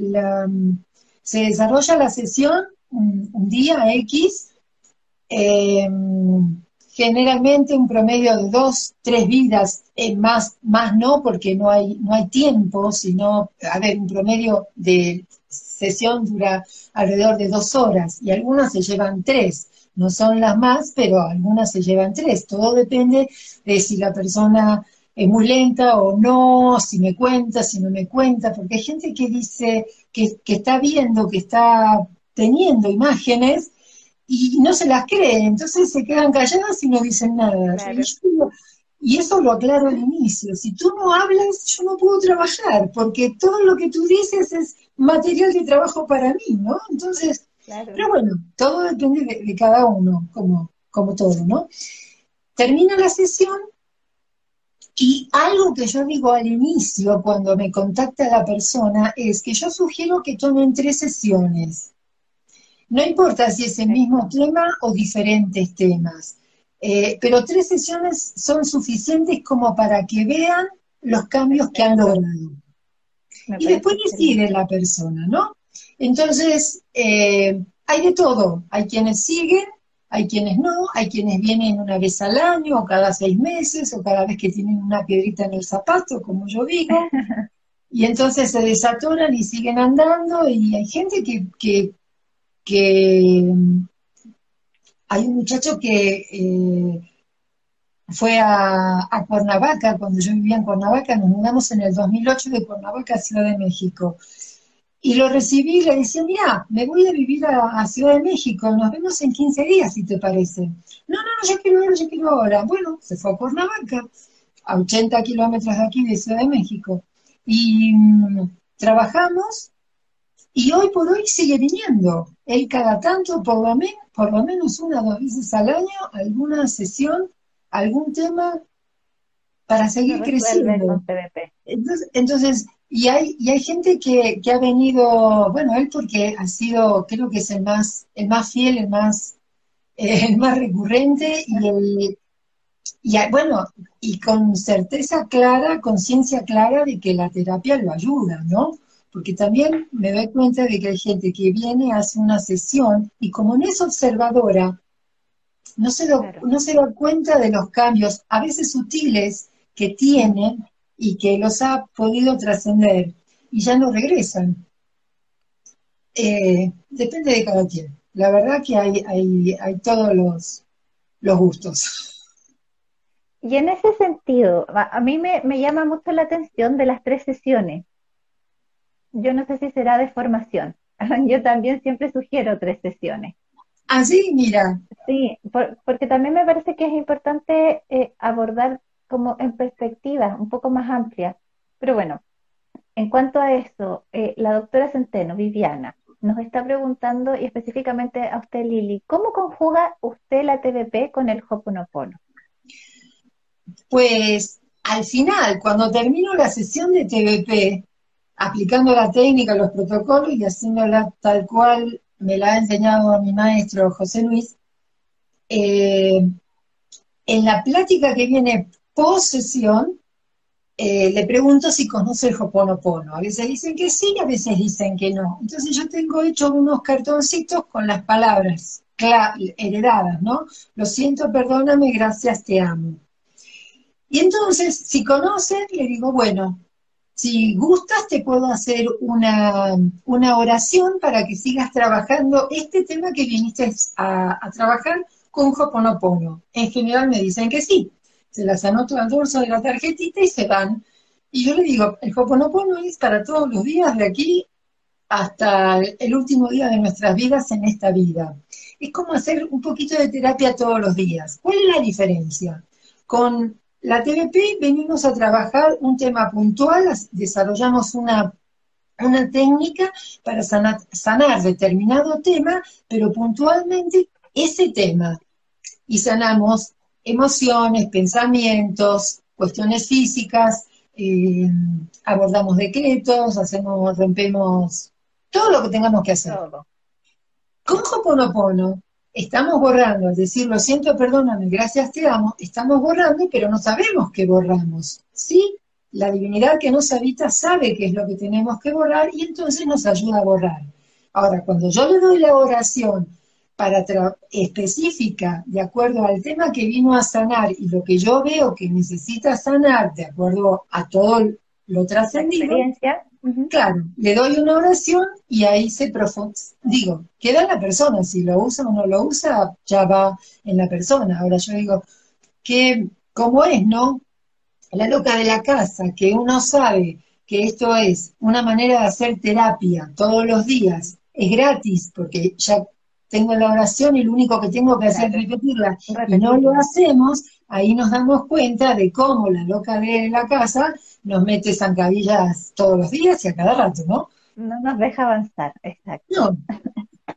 se desarrolla la sesión un, día X, eh, generalmente un promedio de dos, tres vidas, eh, más, más no, porque no hay, no hay tiempo, sino, a ver, un promedio de sesión dura alrededor de dos horas y algunas se llevan tres. No son las más, pero algunas se llevan tres. Todo depende de si la persona es muy lenta o no, si me cuenta, si no me cuenta, porque hay gente que dice que, está viendo, que está teniendo imágenes y no se las cree, entonces se quedan calladas y no dicen nada. Y eso lo aclaro al inicio. Si tú no hablas, yo no puedo trabajar, porque todo lo que tú dices es material de trabajo para mí, ¿no? Entonces, pero bueno, todo depende de, cada uno, como, como todo, ¿no? Termina la sesión y algo que yo digo al inicio, cuando me contacta la persona, es que yo sugiero que tomen tres sesiones. No importa si es el mismo tema o diferentes temas, eh, pero tres sesiones son suficientes como para que vean los cambios que han logrado y después decide la persona, ¿no? Entonces, eh, hay de todo. Hay quienes siguen, hay quienes no, hay quienes vienen una vez al año, o cada seis meses, o cada vez que tienen una piedrita en el zapato, como yo digo. (laughs) Y entonces se desatoran y siguen andando, y hay gente que, que, hay un muchacho que eh, fue a, Cuernavaca, cuando yo vivía en Cuernavaca, nos mudamos en el 2008 de Cuernavaca a Ciudad de México. Y lo recibí y le decía, mira, me voy a vivir a, Ciudad de México, nos vemos en 15 días, si te parece. No, no, no, yo quiero ahora, yo quiero ahora. Bueno, se fue a Cuernavaca, a 80 kilómetros de aquí de Ciudad de México. Y mm, trabajamos y hoy por hoy sigue viniendo. Él cada tanto, por lo, por lo menos una o dos veces al año, alguna sesión algún tema para seguir creciendo. Entonces, entonces, y hay, y hay gente que, ha venido, bueno, él porque ha sido, creo que es el más, el más fiel, el más, eh, el más recurrente y el, y bueno, y con certeza clara, conciencia clara de que la terapia lo ayuda, ¿no? Porque también me doy cuenta de que hay gente que viene, hace una sesión y como no es observadora, no se, no se da cuenta de los cambios, a veces sutiles, que tienen y que los ha podido trascender y ya no regresan. Eh, depende de cada quien. La verdad que hay, hay, hay todos los, los gustos. Y en ese sentido, a mí me, me, llama mucho la atención de las tres sesiones. Yo no sé si será de formación. (laughs) Yo también siempre sugiero tres sesiones. Así, mira. Sí, porque también me parece que es importante eh, abordar como en perspectiva un poco más amplia. Pero bueno, en cuanto a eso, eh, la doctora Centeno, Viviana, nos está preguntando, y específicamente a usted, Lili, ¿cómo conjuga usted la TVP con el Hoponopono? Pues al final, cuando termino la sesión de TVP, aplicando la técnica, los protocolos y haciéndola tal cual me la ha enseñado mi maestro José Luis, eh, en la plática que viene post sesión, eh, le pregunto si conoce el Hoponopono. A veces dicen que sí, a veces dicen que no. Entonces yo tengo hecho unos cartoncitos con las palabras heredadas, ¿no? Lo siento, perdóname, gracias, te amo. Y entonces, si conoce, le digo, bueno, si gustas, te puedo hacer una, oración para que sigas trabajando este tema que viniste a, a trabajar con Hoponopono. En general me dicen que sí se las anoto al dorso de la tarjetita y se van. Y yo le digo, el Hoponopono es para todos los días de aquí hasta el último día de nuestras vidas en esta vida. Es como hacer un poquito de terapia todos los días. ¿Cuál es la diferencia? Con la TVP venimos a trabajar un tema puntual, desarrollamos una, una técnica para sanar, sanar determinado tema, pero puntualmente ese tema. Y sanamos emociones, pensamientos, cuestiones físicas, eh, abordamos decretos, hacemos, rompemos todo lo que tengamos que hacer. Con Hoponopono estamos borrando, es decir, lo siento, perdóname, gracias, te amo, estamos borrando, pero no sabemos qué borramos. ¿Sí? La divinidad que nos habita sabe qué es lo que tenemos que borrar y entonces nos ayuda a borrar. Ahora, cuando yo le doy la oración para específica de acuerdo al tema que vino a sanar y lo que yo veo que necesita sanar de acuerdo a todo lo trascendido, claro, le doy una oración y ahí se profundiza. Digo, queda en la persona, si lo usa o no lo usa, ya va en la persona. Ahora yo digo, que como es, ¿no? La loca de la casa, que uno sabe que esto es una manera de hacer terapia todos los días, es gratis, porque ya tengo la oración y lo único que tengo que hacer es repetirla, y no lo hacemos, ahí nos damos cuenta de cómo la loca de la casa nos mete zancadillas todos los días y a cada rato, ¿no? No nos deja avanzar, exacto. No. (laughs)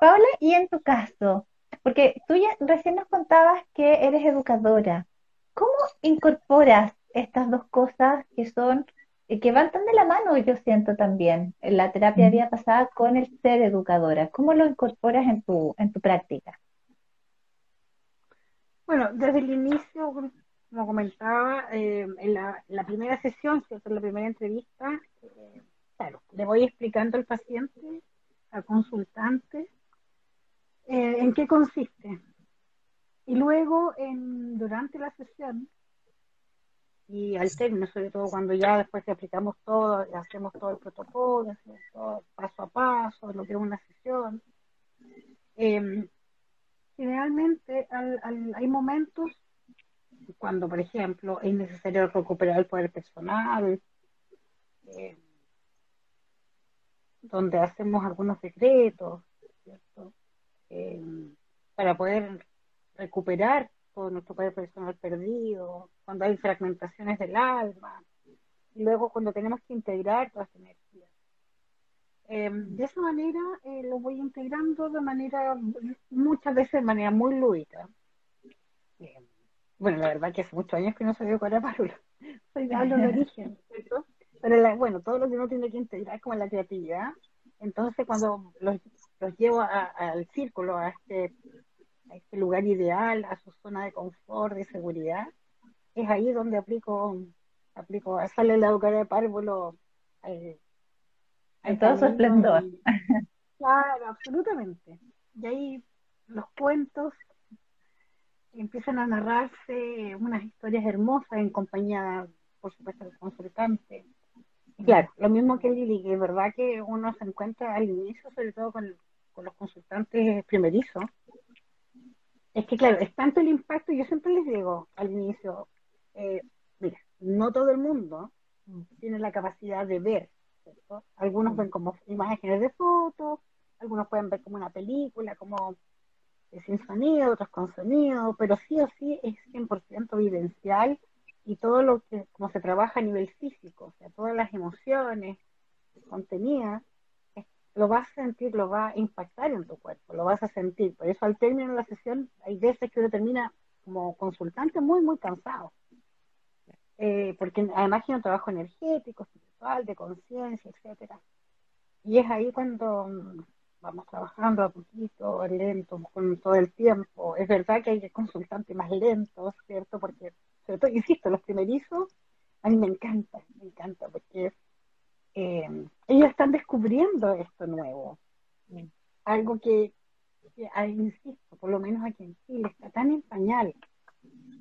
Paula, y en tu caso, porque tú ya recién nos contabas que eres educadora, ¿cómo incorporas estas dos cosas que son que van tan de la mano, yo siento también, en la terapia día pasada con el ser educadora. ¿Cómo lo incorporas en tu, en tu práctica? Bueno, desde el inicio, como comentaba, eh, en, la, primera sesión, en la primera entrevista, eh, claro, le voy explicando al paciente, al consultante, eh, en qué consiste. Y luego, en, durante la sesión, y al término, sobre todo cuando ya después que aplicamos todo, hacemos todo el protocolo, hacemos todo paso a paso, lo que es una sesión. Eh, generalmente hay momentos cuando, por ejemplo, es necesario recuperar el poder personal, em, donde hacemos algunos secretos, ¿cierto? Em, para poder recuperar todo nuestro poder personal perdido, cuando hay fragmentaciones del alma, y luego cuando tenemos que integrar todas las energías. Em, de esa manera eh, lo voy integrando de manera, muchas veces de manera muy lúdica. Em, bueno, la verdad que hace muchos años que no sabía cuál era Párula. Soy de de origen, ¿cierto? Pero bueno, todo lo que uno tiene que integrar es como la creatividad. Entonces, cuando los, los llevo al círculo, a este, a este lugar ideal, a su zona de confort, de seguridad, es ahí donde aplico, aplico, sale la educadora de párvulo eh, en todo su esplendor. (laughs) claro, absolutamente. Y ahí los cuentos empiezan a narrarse unas historias hermosas en compañía, por supuesto, del consultante. claro, lo mismo que Lili, que es verdad que uno se encuentra al inicio, sobre todo con, con los consultantes primerizos, es que claro, es tanto el impacto, yo siempre les digo al inicio, eh, mira, no todo el mundo tiene la capacidad de ver, Algunos ven como imágenes de fotos, algunos pueden ver como una película, como sin sonido, otros con sonido, pero sí o sí es 100% vivencial y todo lo que, como se trabaja a nivel físico, o sea, todas las emociones contenidas, lo vas a sentir, lo va a impactar en tu cuerpo, lo vas a sentir. Por eso al término de la sesión hay veces que uno termina como consultante muy, muy cansado. Eh, porque además tiene un trabajo energético, espiritual, de conciencia, etcétera. Y es ahí cuando mm, vamos trabajando a poquito, lento, con todo el tiempo. Es verdad que hay consultantes más lentos, ¿cierto? Porque, sobre todo, insisto, los primerizos, a mí me encanta, me encanta, porque eh, ellos están descubriendo esto nuevo. Algo que, ah, insisto, por lo menos aquí en Chile, está tan en pañal,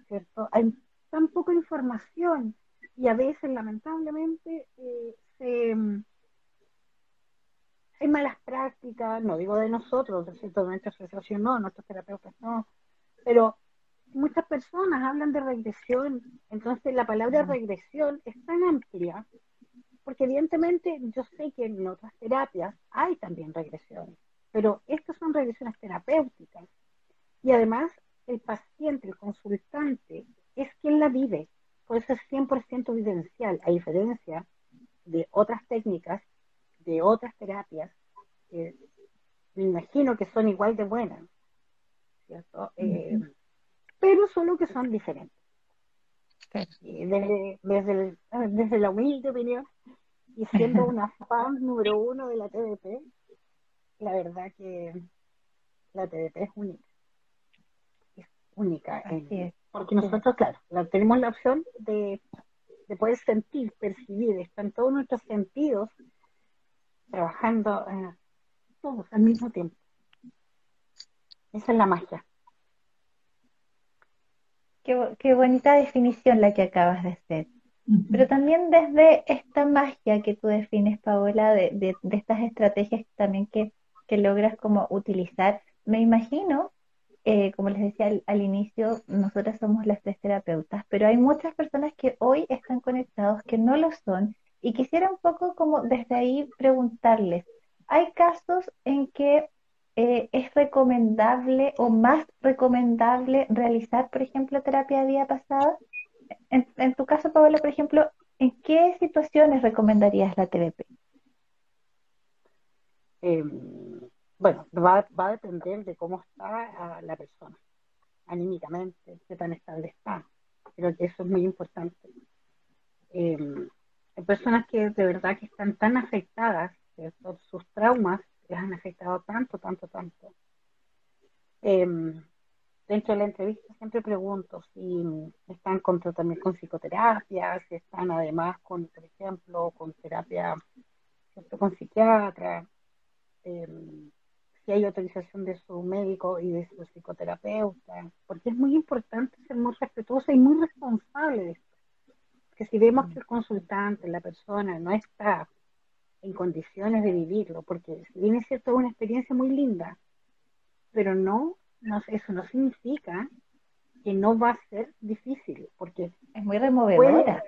¿cierto? Hay tan poca información y a veces, lamentablemente, eh, se, hay malas prácticas, no digo de nosotros, de nuestra asociación no, nuestros terapeutas no, pero muchas personas hablan de regresión, entonces la palabra regresión es tan amplia porque evidentemente yo sé que en otras terapias hay también regresiones, pero estas son regresiones terapéuticas. Y además el paciente, el consultante, es quien la vive, por eso es 100% vivencial, a diferencia de otras técnicas, de otras terapias, que me imagino que son igual de buenas, ¿cierto? Eh, pero solo que son diferentes. Desde, desde, desde la humilde opinión, y siendo (laughs) una fan número uno de la TDP, la verdad que la TDP es única. Es única. Porque nosotros, claro, tenemos la opción de, poder sentir, percibir, están todos nuestros sentidos trabajando eh, todos al mismo tiempo. Esa es la magia. Qué, qué bonita definición la que acabas de hacer. Pero también desde esta magia que tú defines, Paola, de, de, estas estrategias también que, que, logras como utilizar, me imagino, eh, como les decía al, inicio, nosotras somos las tres terapeutas, pero hay muchas personas que hoy están conectados que no lo son y quisiera un poco como desde ahí preguntarles, ¿hay casos en que eh, es recomendable o más recomendable realizar, por ejemplo, terapia de día pasada? En, tu caso, Paola, por ejemplo, ¿en qué situaciones recomendarías la TVP? Em, bueno, va, a depender de cómo está la persona, anímicamente, qué tan estable está. Creo que eso es muy importante. Eh, hay personas que de verdad que están tan afectadas, sus traumas les han afectado tanto, tanto, tanto. Em, dentro de la entrevista siempre pregunto si están con tratamiento con psicoterapia, si están además con, por ejemplo, con terapia con psiquiatra, em, si hay autorización de su médico y de su psicoterapeuta, porque es muy importante ser muy respetuosa y muy responsable de esto. Porque si vemos que el consultante, la persona, no está en condiciones de vivirlo, porque es cierto, una experiencia muy linda, pero no no, eso no significa que no va a ser difícil, porque es muy removedora.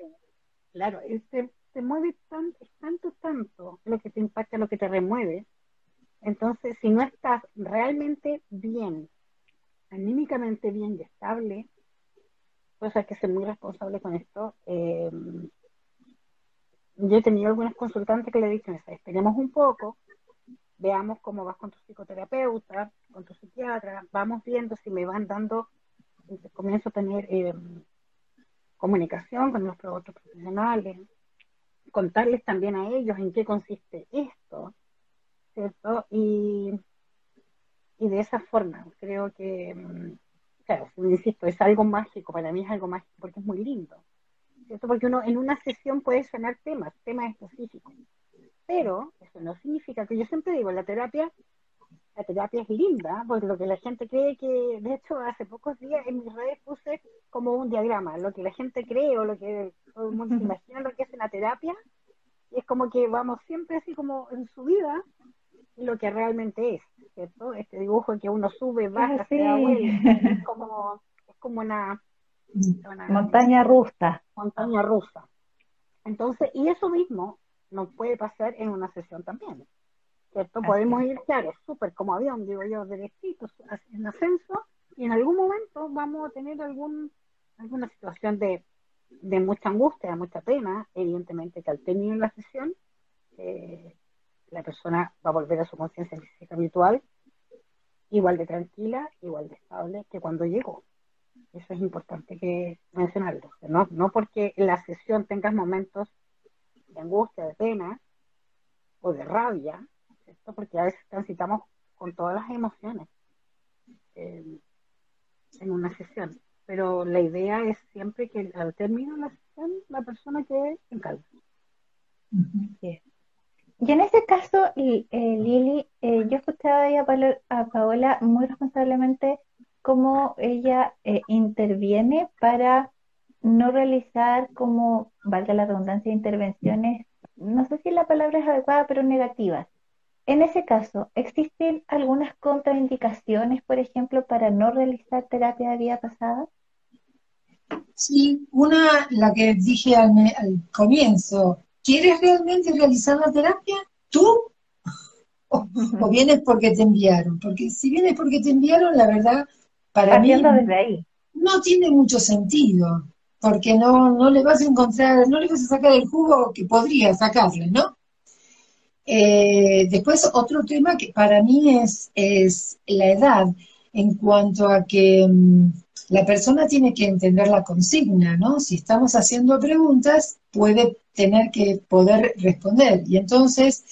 claro, te, te mueve tan, es tanto, tanto lo que te impacta, lo que te remueve. Entonces, si no estás realmente bien, anímicamente bien y estable, pues hay que ser muy responsable con esto. Eh, yo he tenido algunas consultantes que le he dicho, esperemos un poco, veamos cómo vas con tu psicoterapeuta, con tu psiquiatra, vamos viendo si me van dando, comienzo a tener eh, comunicación con los otros profesionales, contarles también a ellos en qué consiste esto, ¿cierto? Y, y de esa forma, creo que, mm, claro, insisto, es algo mágico, para mí es algo mágico porque es muy lindo, ¿cierto? Porque uno en una sesión puede sanar temas, temas específicos pero eso no significa que yo siempre digo, la terapia, la terapia es linda, porque lo que la gente cree que, de hecho, hace pocos días en mis redes puse como un diagrama, lo que la gente cree o lo que todo el mundo se (laughs) imagina lo que es una terapia, y es como que vamos siempre así como en su vida lo que realmente es, ¿cierto? Este dibujo que uno sube, baja, se da vuelta, es (laughs) como, es como una, una montaña rusa. Montaña rusa. Entonces, y eso mismo nos puede pasar en una sesión también. ¿Cierto? Podemos ir, claro, súper como avión, digo yo, derechitos en ascenso, y en algún momento vamos a tener algún, alguna situación de, de mucha angustia, de mucha pena, evidentemente que al término de la sesión, eh, la persona va a volver a su conciencia física habitual, igual de tranquila, igual de estable que cuando llegó. Eso es importante que mencionarlo. No, no porque en la sesión tengas momentos de angustia, de pena o de rabia, ¿cierto? porque a veces transitamos con todas las emociones eh, en una sesión. Pero la idea es siempre que al término de la sesión la persona quede en calma. Y en ese caso, eh, Lili, eh, yo escuchaba ahí a, Paola muy responsablemente cómo ella eh, interviene para no realizar como, valga la redundancia, intervenciones, no sé si la palabra es adecuada, pero negativas. En ese caso, ¿existen algunas contraindicaciones, por ejemplo, para no realizar terapia de vida pasada? Sí, una, la que dije al, comienzo, ¿quieres realmente realizar la terapia? ¿Tú? (laughs) O, vienes porque te enviaron? Porque si vienes porque te enviaron, la verdad, para mí desde ahí. no tiene mucho sentido, porque no, no le vas a encontrar, no le vas a sacar el jugo que podría sacarle, ¿no? Eh, después, otro tema que para mí es, es la edad, en cuanto a que mm, la persona tiene que entender la consigna, ¿no? Si estamos haciendo preguntas, puede tener que poder responder. Y entonces,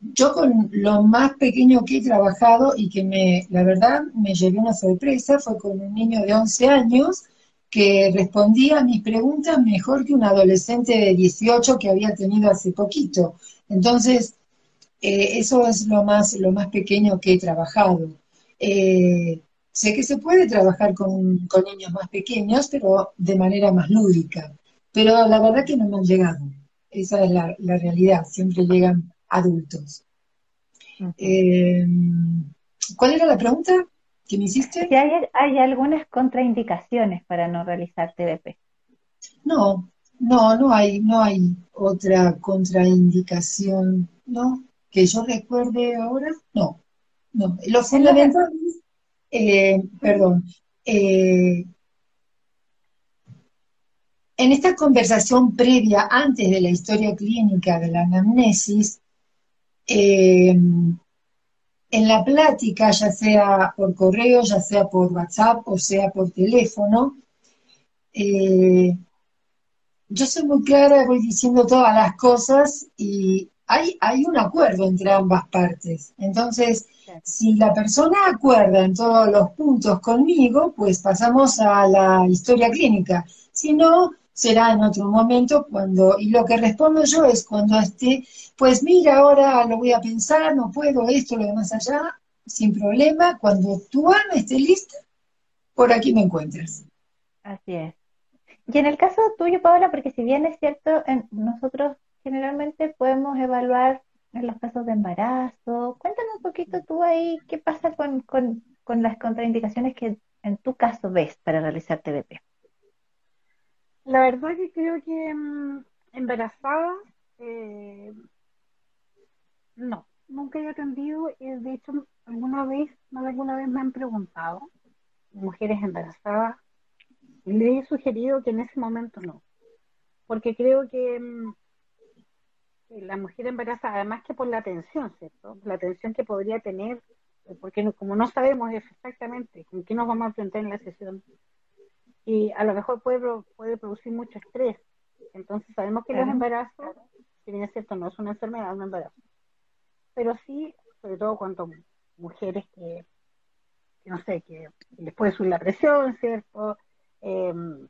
yo con lo más pequeño que he trabajado y que me, la verdad, me llevé una sorpresa, fue con un niño de 11 años que respondía a mis preguntas mejor que un adolescente de 18 que había tenido hace poquito. Entonces, eh, eso es lo más, lo más pequeño que he trabajado. Eh, Sé que se puede trabajar con, niños más pequeños, pero de manera más lúdica. Pero la verdad que no me han llegado. Esa es la, realidad. Siempre llegan adultos. Eh, ¿Cuál era la pregunta que me hiciste? Si hay, hay algunas contraindicaciones para no realizar TDP. No, no, no hay, no hay otra contraindicación, ¿no? Que yo recuerde ahora, no. No, lo fundamental eh, perdón, eh, en esta conversación previa, antes de la historia clínica de la anamnesis, eh, en la plática, ya sea por correo, ya sea por WhatsApp o sea por teléfono, yo soy muy clara, voy diciendo todas las cosas y hay, hay un acuerdo entre ambas partes. Entonces, si la persona acuerda en todos los puntos conmigo, pues pasamos a la historia clínica. Si no, será en otro momento cuando, y lo que respondo yo es cuando esté, pues mira, ahora lo voy a pensar, no puedo esto, lo demás allá, sin problema, cuando tu alma esté lista, por aquí me encuentras. Así es. Y en el caso tuyo, Paola, porque si bien es cierto, nosotros generalmente podemos evaluar en los casos de embarazo. Cuéntame un poquito tú ahí qué pasa con, las contraindicaciones que en tu caso ves para realizar TDP. La verdad que creo que mm, embarazada, eh, no, nunca he atendido. Eh, de hecho, alguna vez, más alguna vez me han preguntado, mujeres embarazadas, y le he sugerido que en ese momento no, porque creo que mm, la mujer embarazada, además que por la atención, ¿cierto? La atención que podría tener, eh, porque como no sabemos exactamente con qué nos vamos a enfrentar en la sesión, y a lo mejor puede, puede producir mucho estrés. Entonces sabemos que los embarazos, si bien es cierto, no es una enfermedad, es un embarazo. Pero sí, sobre todo cuando mujeres que, no sé, que les puede subir la presión, ¿cierto? Em,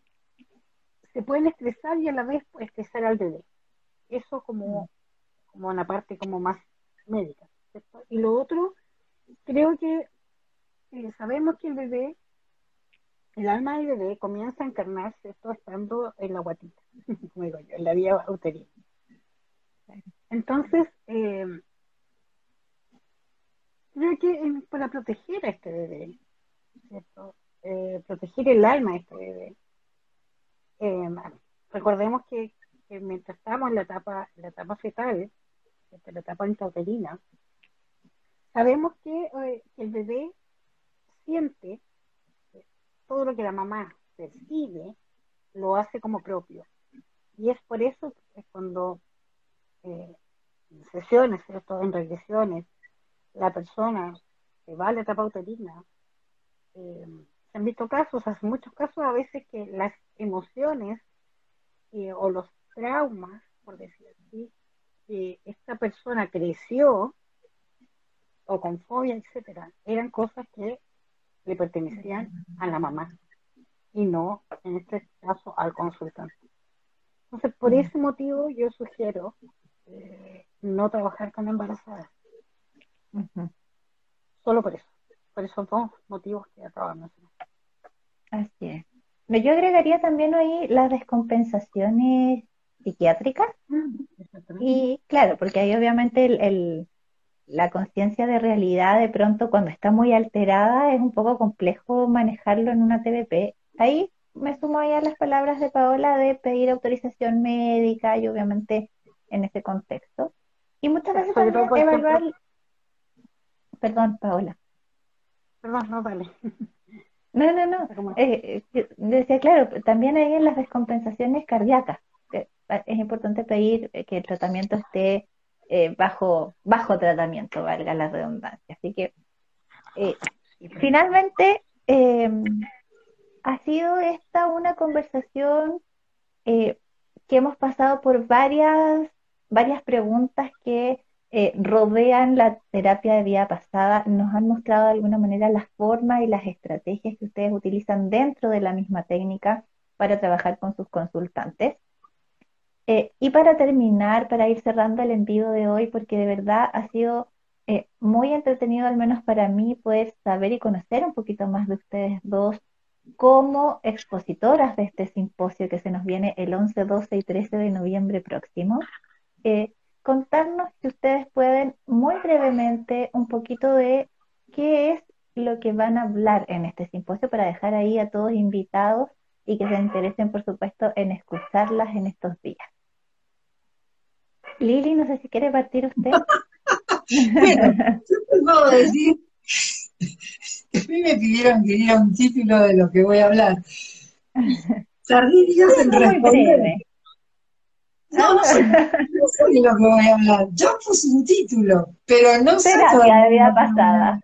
se pueden estresar y a la vez estresar al bebé. Eso como, como una parte como más médica. Y lo otro, creo que eh, sabemos que el bebé, el alma del bebé comienza a encarnarse esto estando en la (laughs) guatita, como digo yo, en la vía uterina. Entonces, eh, creo que para proteger a este bebé, eh, proteger el alma de este bebé, recordemos que mientras estamos en la etapa, la etapa fetal, en la etapa intrauterina, sabemos eh, que, el bebé siente todo lo que la mamá percibe, lo hace como propio. Y es por eso que cuando eh, sesiones, ¿cierto? En regresiones, la persona que va a la etapa uterina, eh, se han visto casos, hace muchos casos a veces que las emociones eh, o los traumas, por decirlo así, que esta persona creció o con fobia, etcétera, eran cosas que le pertenecían a la mamá y no, en este caso, al consultante. Entonces, por ese motivo yo sugiero eh, no trabajar con embarazadas. Solo por eso. Por esos dos motivos que acabo de mencionar. Así es. Yo agregaría también ahí las descompensaciones psiquiátricas. Y claro, porque ahí obviamente el, la conciencia de realidad de pronto cuando está muy alterada es un poco complejo manejarlo en una TVP. Ahí me sumo ahí a las palabras de Paola de pedir autorización médica y obviamente en ese contexto. Y muchas veces también evaluar... Perdón, Paola. Perdón, no, vale. (laughs) No, no, no. Eh, eh, decía, claro, también hay en las descompensaciones cardíacas. es importante pedir que el tratamiento esté eh, bajo, bajo tratamiento, valga la redundancia. Así que, finalmente, em, ha sido esta una conversación que hemos pasado por varias, varias preguntas que eh, rodean la terapia de vida pasada, nos han mostrado de alguna manera las formas y las estrategias que ustedes utilizan dentro de la misma técnica para trabajar con sus consultantes. Eh, y para terminar, para ir cerrando el envío de hoy, porque de verdad ha sido eh, muy entretenido, al menos para mí, poder saber y conocer un poquito más de ustedes dos como expositoras de este simposio que se nos viene el 11, 12 y 13 de noviembre próximo contarnos si ustedes pueden muy brevemente un poquito de qué es lo que van a hablar en este simposio para dejar ahí a todos invitados y que se interesen, por supuesto, en escucharlas en estos días. Lili, no sé si quiere partir usted. (laughs) bueno, yo te puedo decir, a mí me pidieron que diera un título de lo que voy a hablar. Sardinias en responder. No, no sé, no sé de lo que voy a hablar. Yo puse un título, pero no sé. Terapia de vida pasada.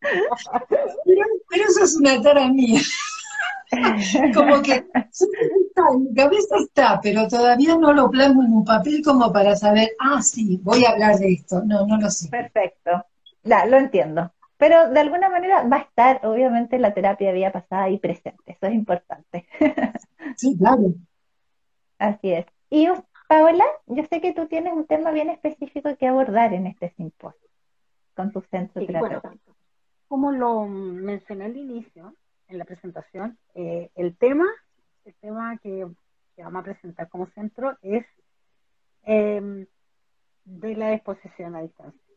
Pero, pero, eso es una tara mía. (laughs) Como que está, en mi cabeza está, pero todavía no lo plasmo en un papel como para saber, ah, sí, voy a hablar de esto. No, no lo sé. Perfecto. Ya, lo entiendo. Pero de alguna manera va a estar, obviamente, la terapia de vida pasada ahí presente. Eso es importante. Sí, claro. Así es. Y Paola, yo sé que tú tienes un tema bien específico que abordar en este simposio con tu centro sí, como lo mencioné al inicio, en la presentación, eh, el tema, el tema que, vamos a presentar como centro es em, de la exposición a distancia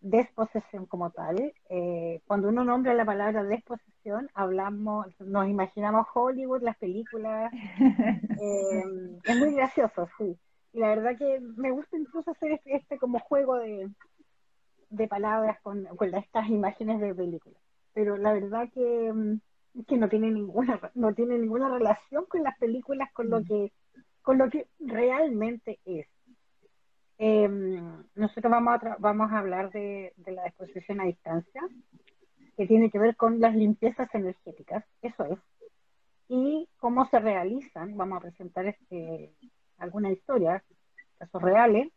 desposesión como tal. Eh, cuando uno nombra la palabra desposesión, hablamos, nos imaginamos Hollywood, las películas. (laughs) Eh, es muy gracioso, sí. Y la verdad que me gusta incluso hacer este, este como juego de, de palabras con, con, estas imágenes de películas. Pero la verdad que, mm, que no tiene ninguna no tiene ninguna relación con las películas con lo mm. que con lo que realmente es. Eh, nosotros vamos a, vamos a hablar de, la exposición a distancia, que tiene que ver con las limpiezas energéticas, eso es, y cómo se realizan. Vamos a presentar este, alguna historia, casos reales,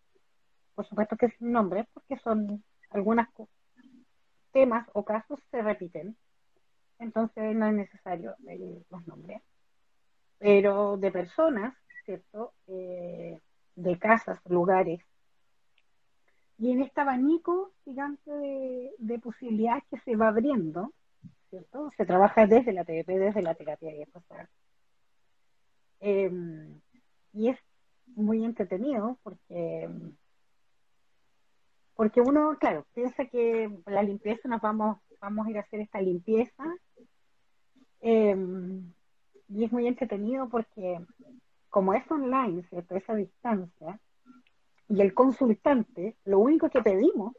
por supuesto que sin nombre, porque son algunos temas o casos se repiten, entonces no es necesario los nombres, pero de personas, ¿cierto? Eh, de casas, lugares, y en este abanico gigante de, posibilidades que se va abriendo, ¿cierto? Se trabaja desde la TDP, desde la terapia y eh, y es muy entretenido porque porque uno, claro, piensa que la limpieza nos vamos, vamos a ir a hacer esta limpieza. Em, y es muy entretenido porque como es online, ¿cierto? Esa distancia, y el consultante, lo único que pedimos,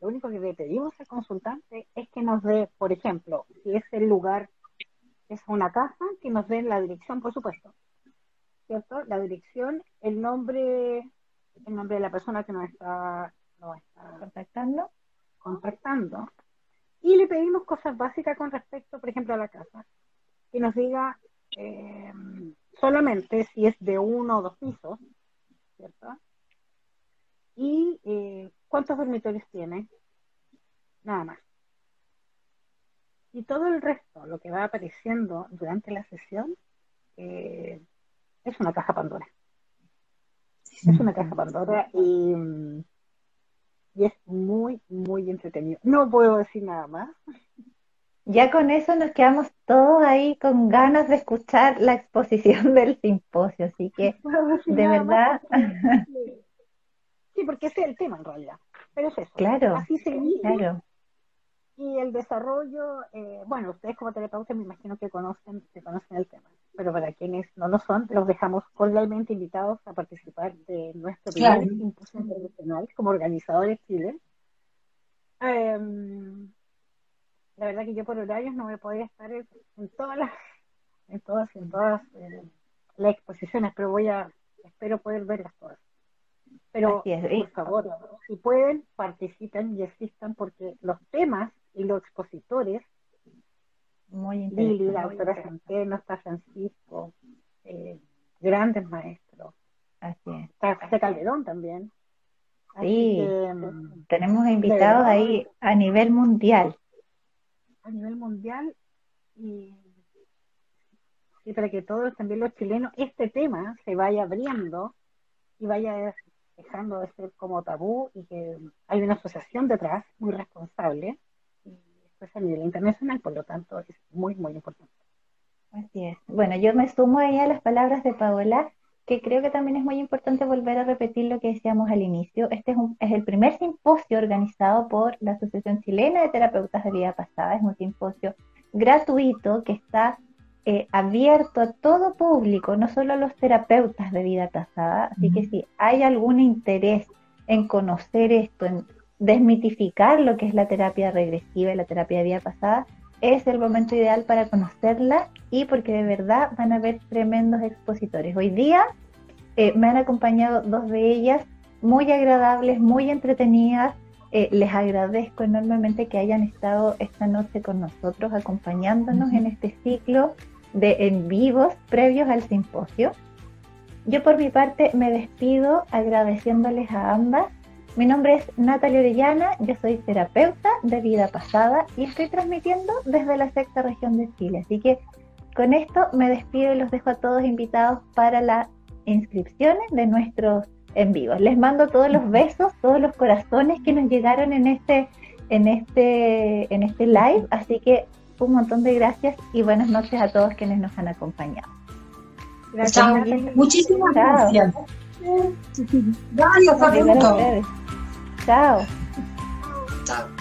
lo único que le pedimos al consultante es que nos dé, por ejemplo, si es el lugar, es una casa, que nos dé la dirección, por supuesto, ¿cierto? La dirección, el nombre el nombre de la persona que nos está, contactando. contactando. Y le pedimos cosas básicas con respecto, por ejemplo, a la casa. Que nos diga eh, solamente si es de uno o dos pisos, ¿cierto? Y eh, cuántos dormitorios tiene. Nada más. Y todo el resto, lo que va apareciendo durante la sesión, eh, es una caja Pandora. Es una caja Pandora y, y es muy, muy entretenido. No puedo decir nada más. Ya con eso nos quedamos todos ahí con ganas de escuchar la exposición (laughs) del simposio, así que (laughs) de verdad. Sí, porque ese es el tema en realidad. Pero es eso. Claro. Así Claro. Y el desarrollo, eh, bueno, ustedes como terapeutas me imagino que conocen, que conocen el tema, pero para quienes no lo son, los dejamos cordialmente invitados a participar de nuestro primer simposio internacional como organizadores Chile. Em, la verdad que yo por horarios no me podía estar en, todas las, en todas, en todas eh, las exposiciones, pero voy a, espero poder verlas todas. Pero, por favor, si pueden, participen y asistan porque los temas y los expositores, muy Lili, la autora Centeno, está Francisco, eh, grandes maestros. Así es. Está José Calderón también. sí, tenemos invitados ahí a nivel mundial. A nivel mundial y, y para que todos, también los chilenos, este tema se vaya abriendo y vaya dejando de ser como tabú y que hay una asociación detrás muy responsable y esto es a nivel internacional, por lo tanto es muy, muy importante. Así es. Bueno, yo me sumo ahí a las palabras de Paola, que creo que también es muy importante volver a repetir lo que decíamos al inicio. Este es, es el primer simposio organizado por la Asociación Chilena de Terapeutas de Vida Pasada. Es un simposio gratuito que está eh, abierto a todo público, no solo a los terapeutas de vida pasada. Así que si hay algún interés en conocer esto, en desmitificar lo que es la terapia regresiva y la terapia de vida pasada, es el momento ideal para conocerla y porque de verdad van a haber tremendos expositores. Hoy día eh, me han acompañado dos de ellas, muy agradables, muy entretenidas. Eh, les agradezco enormemente que hayan estado esta noche con nosotros, acompañándonos en este ciclo de en vivos previos al simposio. Yo por mi parte me despido agradeciéndoles a ambas. Mi nombre es Natalia Orellana, yo soy terapeuta de vida pasada y estoy transmitiendo desde la sexta región de Chile. Así que con esto me despido y los dejo a todos invitados para las inscripciones de nuestros en vivos. Les mando todos los besos, todos los corazones que nos llegaron en este, en este, en este live. Así que un montón de gracias y buenas noches a todos quienes nos han acompañado. Gracias. Muchísimas gracias. Gracias, Chao. Chao.